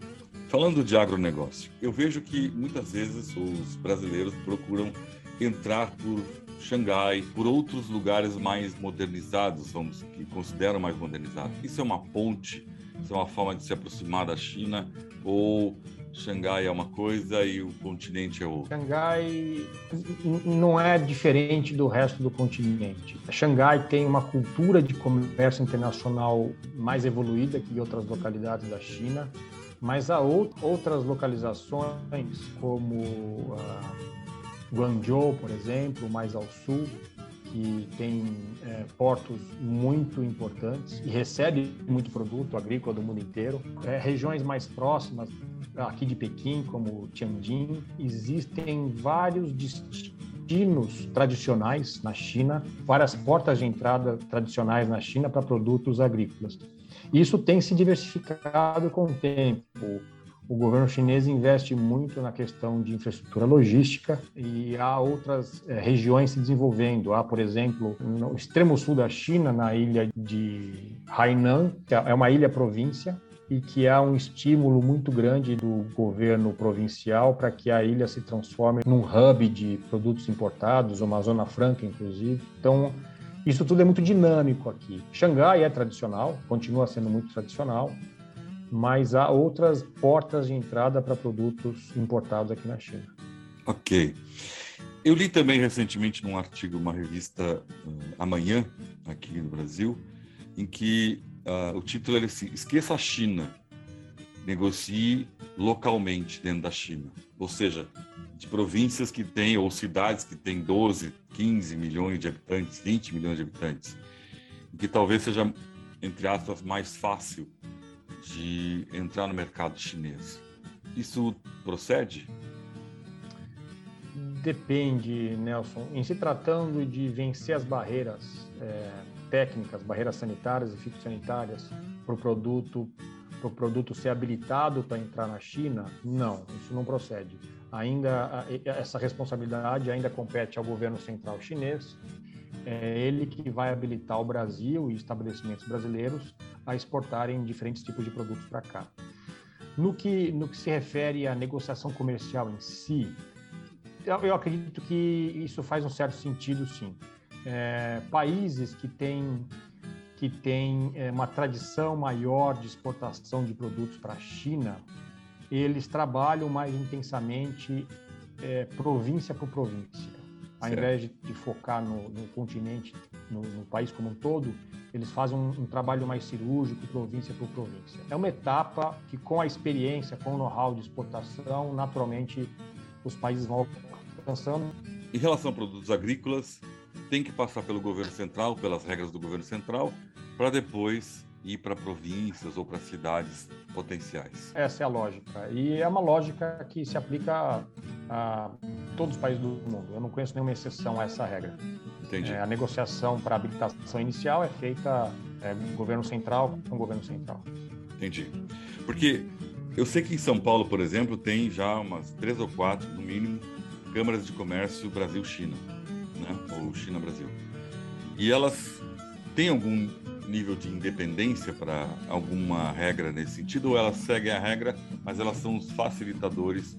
falando de agronegócio, eu vejo que muitas vezes os brasileiros procuram entrar por Xangai, por outros lugares mais modernizados, vamos que consideram mais modernizados. Isso é uma ponte, isso é uma forma de se aproximar da China ou Xangai é uma coisa e o continente é outra. Xangai não é diferente do resto do continente. Xangai tem uma cultura de comércio internacional mais evoluída que outras localidades da China, mas há outras localizações, como uh, Guangzhou, por exemplo, mais ao sul, que tem é, portos muito importantes e recebe muito produto agrícola do mundo inteiro. É, regiões mais próximas, aqui de Pequim, como Tianjin, existem vários destinos tradicionais na China, várias portas de entrada tradicionais na China para produtos agrícolas. Isso tem se diversificado com o tempo o governo chinês investe muito na questão de infraestrutura logística e há outras é, regiões se desenvolvendo. Há, por exemplo, no extremo sul da China, na ilha de Hainan, que é uma ilha-província, e que há um estímulo muito grande do governo provincial para que a ilha se transforme num hub de produtos importados, uma zona franca, inclusive. Então, isso tudo é muito dinâmico aqui. Xangai é tradicional, continua sendo muito tradicional, mas há outras portas de entrada para produtos importados aqui na China. Ok. Eu li também recentemente num artigo, uma revista uh, Amanhã, aqui no Brasil, em que uh, o título era assim: Esqueça a China, negocie localmente dentro da China. Ou seja, de províncias que têm, ou cidades que têm 12, 15 milhões de habitantes, 20 milhões de habitantes, que talvez seja, entre aspas, mais fácil de entrar no mercado chinês. Isso procede? Depende, Nelson. Em se tratando de vencer as barreiras é, técnicas, barreiras sanitárias e fitossanitárias para o produto, para o produto ser habilitado para entrar na China, não, isso não procede. Ainda essa responsabilidade ainda compete ao governo central chinês. É ele que vai habilitar o Brasil e estabelecimentos brasileiros a exportarem diferentes tipos de produtos para cá. No que, no que se refere à negociação comercial em si, eu, eu acredito que isso faz um certo sentido, sim. É, países que têm que têm é, uma tradição maior de exportação de produtos para a China, eles trabalham mais intensamente é, província por província. Ao invés de, de focar no, no continente, no, no, país como um todo, eles fazem um, um, trabalho mais cirúrgico, província por província. É uma etapa que, com a experiência, com o know-how de exportação, naturalmente os países vão alcançando. Em relação a produtos agrícolas, tem que passar pelo governo central, pelas regras do governo central, para depois ir para províncias ou para cidades potenciais. Essa é a lógica. E é uma lógica que se aplica a, todos os países do mundo. Eu não conheço nenhuma exceção a essa regra. Entendi. É, a negociação para habilitação inicial é feita é, governo central com governo central. Entendi. Porque eu sei que em São Paulo, por exemplo, tem já umas três ou quatro, no mínimo, câmaras de comércio Brasil-China, né? ou China-Brasil. E elas têm algum nível de independência para alguma regra nesse sentido, ou elas seguem a regra, mas elas são os facilitadores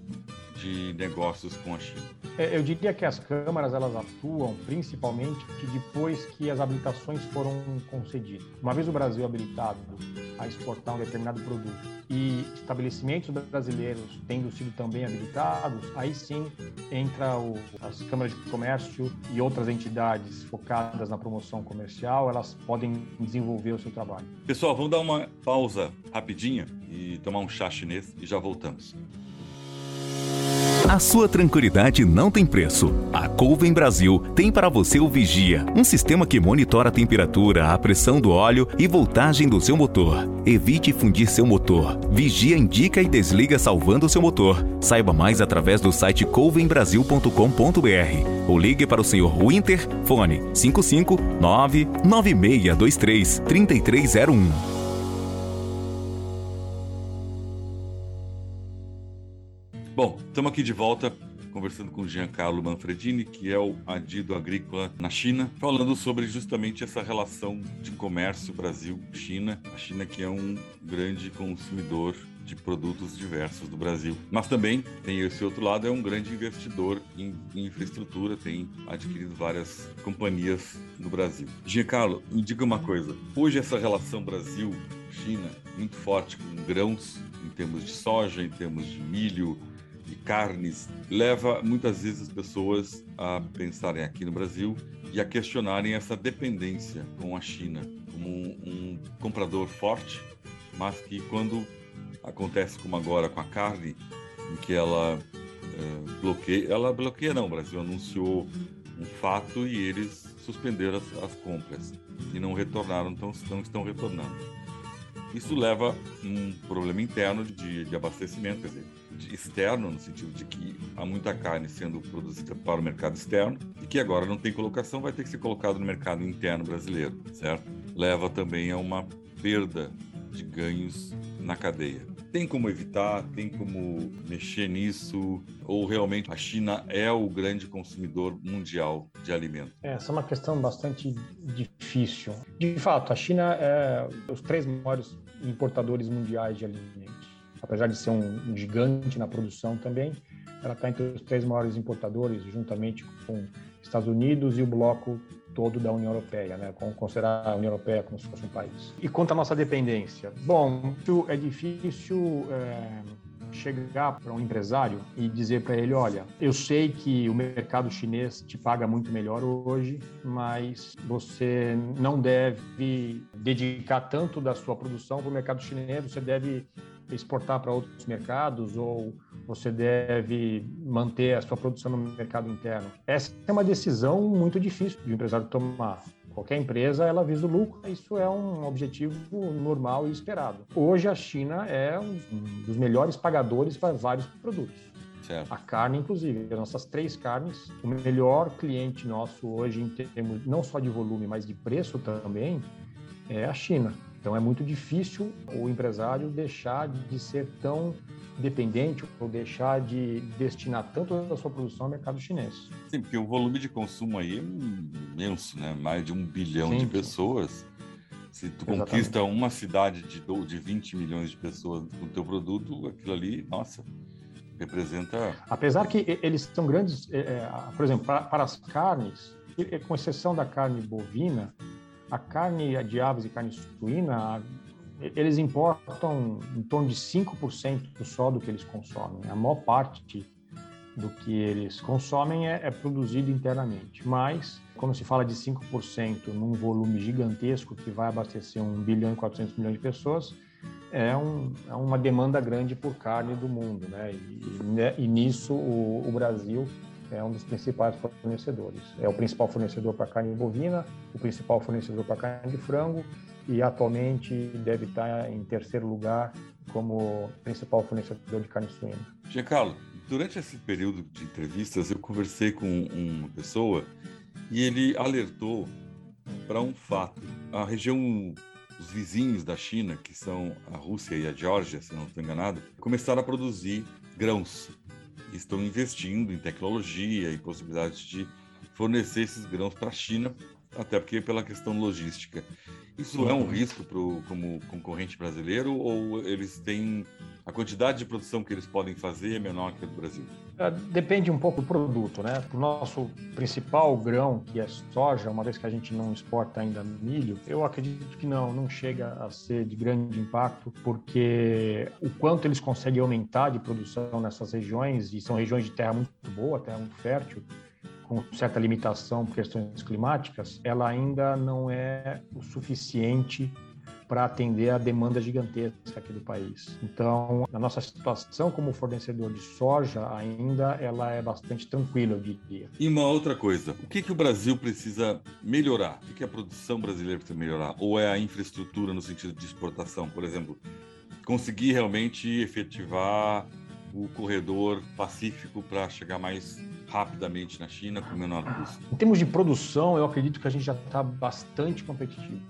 de negócios com a China? É, eu diria que as câmaras elas atuam principalmente depois que as habilitações foram concedidas. Uma vez o Brasil habilitado a exportar um determinado produto e estabelecimentos brasileiros tendo sido também habilitados, aí sim entra o, as câmaras de comércio e outras entidades focadas na promoção comercial, elas podem desenvolver o seu trabalho. Pessoal, vamos dar uma pausa rapidinha e tomar um chá chinês e já voltamos. A sua tranquilidade não tem preço. A Colvin Brasil tem para você o Vigia, um sistema que monitora a temperatura, a pressão do óleo e voltagem do seu motor. Evite fundir seu motor. Vigia indica e desliga salvando seu motor. Saiba mais através do site colvenbrasil.com.br ou ligue para o senhor Winter, fone 559 9623 3301. Bom, estamos aqui de volta conversando com Giancarlo Manfredini, que é o adido agrícola na China, falando sobre justamente essa relação de comércio Brasil-China. A China que é um grande consumidor de produtos diversos do Brasil. Mas também tem esse outro lado, é um grande investidor em, em infraestrutura, tem adquirido várias companhias no Brasil. Giancarlo, me diga uma coisa. Hoje essa relação Brasil-China muito forte com grãos, em termos de soja, em termos de milho, carnes leva muitas vezes as pessoas a pensarem aqui no Brasil e a questionarem essa dependência com a China como um, comprador forte, mas que quando acontece como agora com a carne, em que ela uh, bloqueia, ela bloqueia não, o Brasil anunciou um fato e eles suspenderam as, as compras e não retornaram, então não estão retornando. Isso leva um problema interno de, de abastecimento, quer dizer, externo, no sentido de que há muita carne sendo produzida para o mercado externo e que agora não tem colocação, vai ter que ser colocado no mercado interno brasileiro, certo? Leva também a uma perda de ganhos na cadeia. Tem como evitar, tem como mexer nisso, ou realmente a China é o grande consumidor mundial de alimentos? Essa é uma questão bastante difícil. De fato, a China é os três maiores importadores mundiais de alimentos apesar de ser um, gigante na produção também, ela está entre os três maiores importadores, juntamente com Estados Unidos e o bloco todo da União Europeia, né? considerar a União Europeia como se fosse um país. E quanto à nossa dependência? Bom, é difícil é, chegar para um empresário e dizer para ele, olha, eu sei que o mercado chinês te paga muito melhor hoje, mas você não deve dedicar tanto da sua produção para o mercado chinês, você deve exportar para outros mercados ou você deve manter a sua produção no mercado interno? Essa é uma decisão muito difícil de um empresário tomar. Qualquer empresa, ela visa o lucro, isso é um objetivo normal e esperado. Hoje, a China é um dos melhores pagadores para vários produtos. Certo. A carne, inclusive, as nossas três carnes, o melhor cliente nosso hoje, em termos não só de volume, mas de preço também, é a China. Então é muito difícil o empresário deixar de ser tão dependente ou deixar de destinar tanto da sua produção ao mercado chinês. Sim, porque o volume de consumo aí é imenso, né? Mais de um bilhão sim, de pessoas. Se tu Exatamente. conquista uma cidade de, de 20 milhões de pessoas com o teu produto, aquilo ali, nossa, representa... Apesar que eles são grandes, é, é, por exemplo, para, para as carnes, com exceção da carne bovina, a carne de aves e carne suína, eles importam em torno de 5% só do que eles consomem. A maior parte do que eles consomem é, é, produzido internamente. Mas, quando se fala de 5% num volume gigantesco que vai abastecer 1 bilhão e 400 milhões de pessoas, é, um, é uma demanda grande por carne do mundo. Né? E, e nisso o, o Brasil é um dos principais fornecedores. É o principal fornecedor para carne bovina, o principal fornecedor para carne de frango e atualmente deve estar em terceiro lugar como principal fornecedor de carne suína. Giancarlo, durante esse período de entrevistas eu conversei com uma pessoa e ele alertou para um fato. A região os vizinhos da China, que são a Rússia e a Geórgia, se não estou enganado, começaram a produzir grãos estão investindo em tecnologia e possibilidades de fornecer esses grãos para a China, até porque pela questão logística. Isso é um risco pro, como concorrente brasileiro ou eles têm a quantidade de produção que eles podem fazer é menor que a do Brasil? É, depende um pouco do produto, né? O nosso principal grão, que é soja, uma vez que a gente não exporta ainda milho, eu acredito que não, não chega a ser de grande impacto, porque o quanto eles conseguem aumentar de produção nessas regiões, e são regiões de terra muito boa, terra muito fértil, com certa limitação por questões climáticas, ela ainda não é o suficiente para atender a demanda gigantesca aqui do país. Então, a nossa situação como fornecedor de soja ainda ela é bastante tranquila, eu diria. E uma outra coisa, o que, que o Brasil precisa melhorar? O que, que a produção brasileira precisa melhorar? Ou é a infraestrutura no sentido de exportação, por exemplo? Conseguir realmente efetivar o corredor pacífico para chegar mais rapidamente na China com menor custo? Em termos de produção, eu acredito que a gente já está bastante competitivo,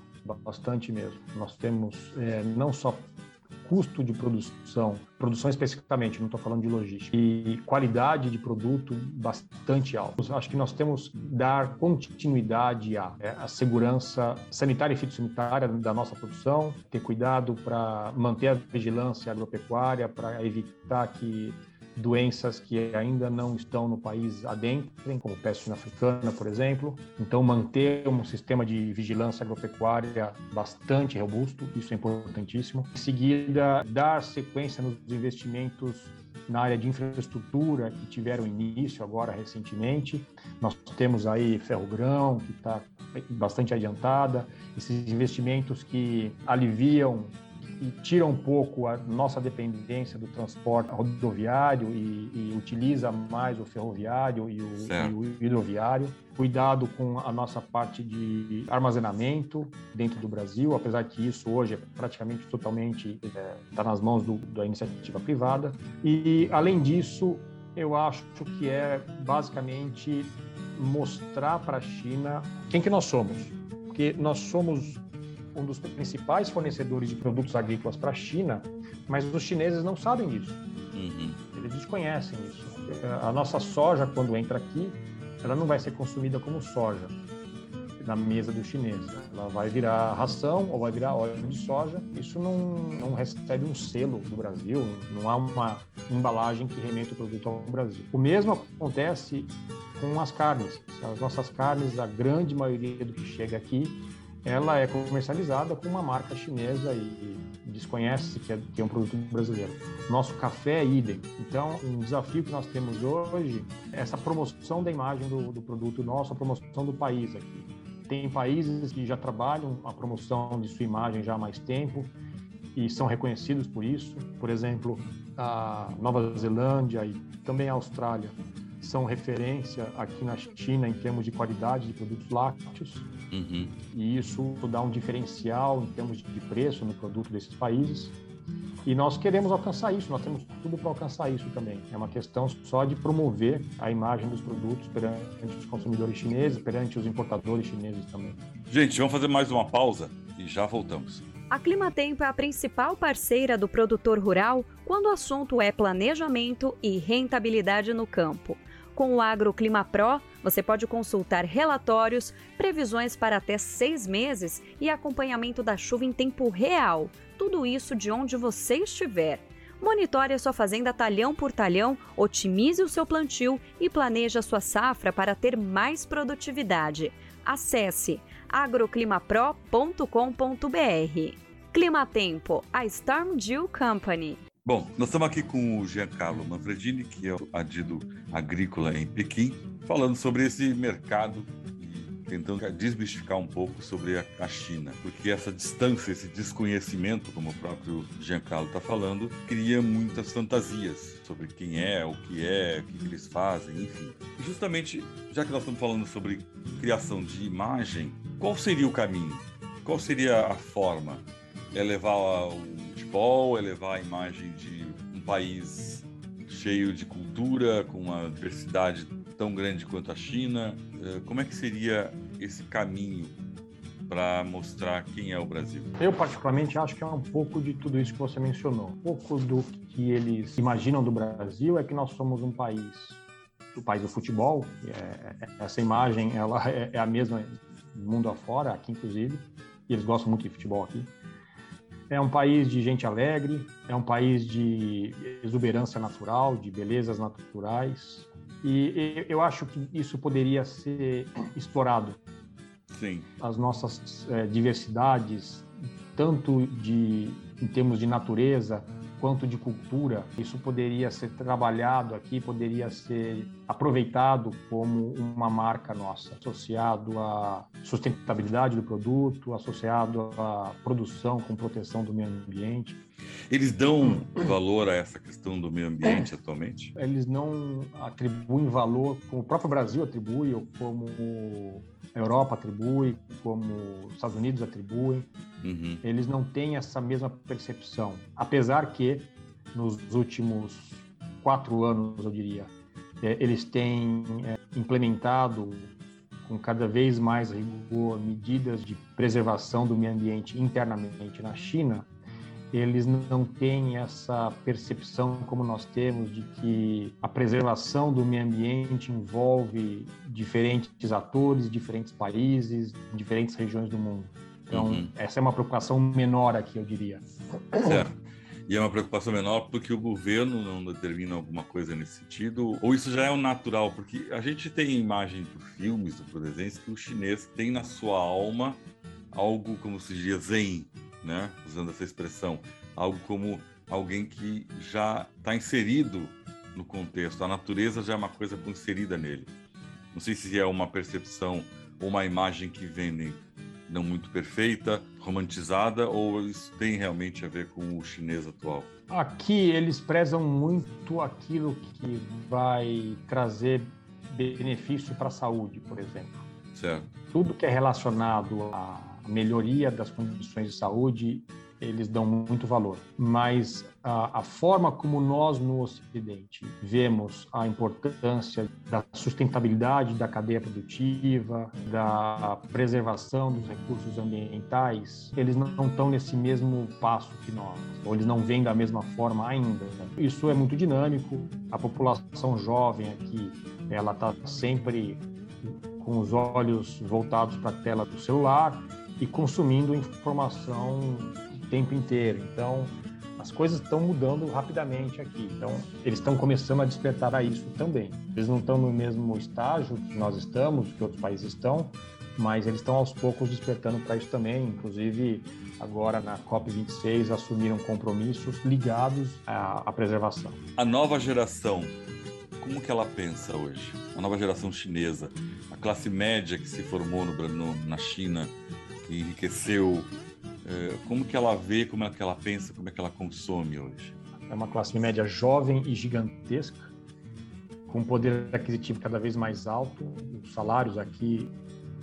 bastante mesmo. Nós temos é, não só custo de produção, produção especificamente, não estou falando de logística, e qualidade de produto bastante alta. Acho que nós temos que dar continuidade à, é, à segurança sanitária e fitossanitária da nossa produção, ter cuidado para manter a vigilância agropecuária, para evitar que doenças que ainda não estão no país adentrem, como peste africana, por exemplo. Então, manter um sistema de vigilância agropecuária bastante robusto, isso é importantíssimo. Em seguida, dar sequência nos investimentos na área de infraestrutura que tiveram início agora recentemente. Nós temos aí Ferrogrão, que está bastante adiantada, esses investimentos que aliviam e tira um pouco a nossa dependência do transporte rodoviário e, e utiliza mais o ferroviário e o, e o, hidroviário. Cuidado com a nossa parte de armazenamento dentro do Brasil, apesar que isso hoje é praticamente totalmente está é, tá nas mãos do, da iniciativa privada. E, além disso, eu acho que é basicamente mostrar para a China quem que nós somos. Porque nós somos um dos principais fornecedores de produtos agrícolas para a China, mas os chineses não sabem disso. Uhum. Eles desconhecem isso. A nossa soja, quando entra aqui, ela não vai ser consumida como soja na mesa do chinês. Ela vai virar ração ou vai virar óleo de soja. Isso não, não recebe um selo do Brasil, não há uma embalagem que remete o produto ao Brasil. O mesmo acontece com as carnes. As nossas carnes, a grande maioria do que chega aqui, ela é comercializada com uma marca chinesa e desconhece que é, que é um produto brasileiro. Nosso café é idem. Então, um desafio que nós temos hoje é essa promoção da imagem do, do produto nosso, a promoção do país aqui. Tem países que já trabalham a promoção de sua imagem já há mais tempo e são reconhecidos por isso. Por exemplo, a Nova Zelândia e também a Austrália são referência aqui na China em termos de qualidade de produtos lácteos. Uhum. E isso dá um diferencial em termos de preço no produto desses países. E nós queremos alcançar isso, nós temos tudo para alcançar isso também. É uma questão só de promover a imagem dos produtos perante os consumidores chineses, perante os importadores chineses também. Gente, vamos fazer mais uma pausa e já voltamos. A Climatempo é a principal parceira do produtor rural quando o assunto é planejamento e rentabilidade no campo. Com o AgroClima Pro, você pode consultar relatórios, previsões para até seis meses e acompanhamento da chuva em tempo real. Tudo isso de onde você estiver. Monitore a sua fazenda talhão por talhão, otimize o seu plantio e planeje a sua safra para ter mais produtividade. Acesse agroclimapro.com.br. Clima Tempo, a Storm Dew Company. Bom, nós estamos aqui com o Giancarlo Manfredini, que é o adido agrícola em Pequim, falando sobre esse mercado e tentando desmistificar um pouco sobre a, China, porque essa distância, esse desconhecimento, como o próprio Giancarlo está falando, cria muitas fantasias sobre quem é, o que é, o que eles fazem, enfim. E justamente, já que nós estamos falando sobre criação de imagem, qual seria o caminho? Qual seria a forma? É levar o futebol, é levar a imagem de um país cheio de cultura, com uma diversidade tão grande quanto a China. É, como é que seria esse caminho para mostrar quem é o Brasil? Eu, particularmente, acho que é um pouco de tudo isso que você mencionou. Um pouco do que eles imaginam do Brasil é que nós somos um país, o país do futebol. É, essa imagem ela é, é a mesma mundo afora, aqui inclusive, e eles gostam muito de futebol aqui. É um país de gente alegre, é um país de exuberância natural, de belezas naturais. E eu acho que isso poderia ser explorado. Sim. As nossas é, diversidades, tanto de, em termos de natureza, quanto de cultura. Isso poderia ser trabalhado aqui, poderia ser aproveitado como uma marca nossa, associado à sustentabilidade do produto, associado à produção com proteção do meio ambiente. Eles dão valor a essa questão do meio ambiente É. atualmente? Eles não atribuem valor, como o próprio Brasil atribui, ou como a Europa atribui, como os Estados Unidos atribuem. Uhum. Eles não têm essa mesma percepção. Apesar que, nos últimos quatro anos, eu diria, eh, eles têm eh, implementado com cada vez mais rigor medidas de preservação do meio ambiente internamente na China, eles não têm essa percepção como nós temos de que a preservação do meio ambiente envolve diferentes atores, diferentes países, diferentes regiões do mundo. Então, Uhum. essa é uma preocupação menor aqui, eu diria. Certo. E é uma preocupação menor porque o governo não determina alguma coisa nesse sentido? Ou isso já é o natural? Porque a gente tem imagem por filmes, por desenhos, que o chinês tem na sua alma algo, como se diz, zen, né? Usando essa expressão. Algo como alguém que já está inserido no contexto. A natureza já é uma coisa inserida nele. Não sei se é uma percepção ou uma imagem que vendem não muito perfeita, romantizada, ou isso tem realmente a ver com o chinês atual? Aqui eles prezam muito aquilo que vai trazer benefício para a saúde, por exemplo. Certo. Tudo que é relacionado à melhoria das condições de saúde, eles dão muito valor. Mas a, a forma como nós no Ocidente vemos a importância da sustentabilidade da cadeia produtiva, da preservação dos recursos ambientais, eles não estão nesse mesmo passo que nós, ou eles não vêm da mesma forma ainda. Isso é muito dinâmico. A população jovem aqui, ela está sempre com os olhos voltados para a tela do celular e consumindo informação o tempo inteiro. Então, as coisas estão mudando rapidamente aqui. Então, eles estão começando a despertar a isso também. Eles não estão no mesmo estágio que nós estamos, que outros países estão, mas eles estão aos poucos despertando para isso também. Inclusive, agora na COP26 assumiram compromissos ligados à, à preservação. A nova geração, como que ela pensa hoje? A nova geração chinesa, a classe média que se formou no, no, na China, enriqueceu, eh, como que ela vê, como é que ela pensa, como é que ela consome hoje? É uma classe média jovem e gigantesca, com poder aquisitivo cada vez mais alto. Os salários aqui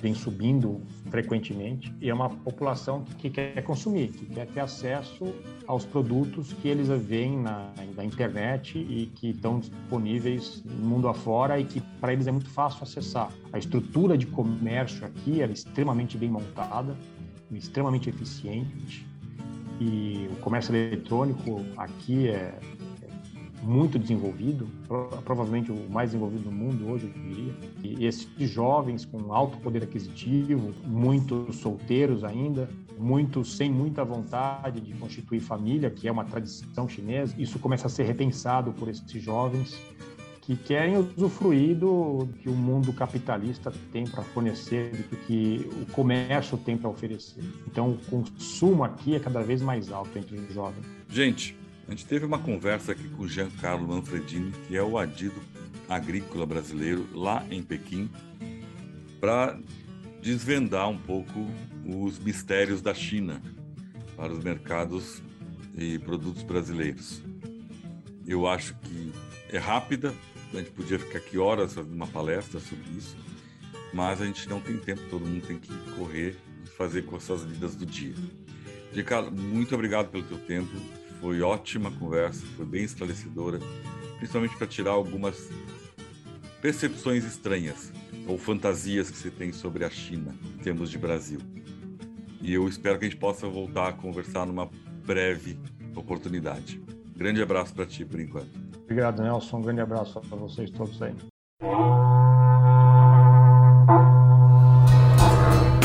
vêm subindo frequentemente e é uma população que quer consumir, que quer ter acesso aos produtos que eles veem na, na internet e que estão disponíveis no mundo afora e que para eles é muito fácil acessar. A estrutura de comércio aqui é extremamente bem montada, extremamente eficiente e o comércio eletrônico aqui é muito desenvolvido, provavelmente o mais desenvolvido do mundo hoje, eu diria. E esses jovens com alto poder aquisitivo, muitos solteiros ainda, muitos sem muita vontade de constituir família, que é uma tradição chinesa, isso começa a ser repensado por esses jovens que querem usufruir do que o mundo capitalista tem para fornecer, do que o comércio tem para oferecer. Então, o consumo aqui é cada vez mais alto entre os jovens. Gente, a gente teve uma conversa aqui com Giancarlo Manfredini, que é o adido agrícola brasileiro lá em Pequim, para desvendar um pouco os mistérios da China para os mercados e produtos brasileiros. Eu acho que é rápida, a gente podia ficar aqui horas fazendo uma palestra sobre isso, mas a gente não tem tempo, todo mundo tem que correr e fazer com as suas vidas do dia. Giancarlo, muito obrigado pelo teu tempo, foi ótima conversa, foi bem esclarecedora, principalmente para tirar algumas percepções estranhas ou fantasias que você tem sobre a China em termos de Brasil. E eu espero que a gente possa voltar a conversar numa breve oportunidade. Grande abraço para ti por enquanto. Obrigado, Nelson. Um grande abraço para vocês todos aí.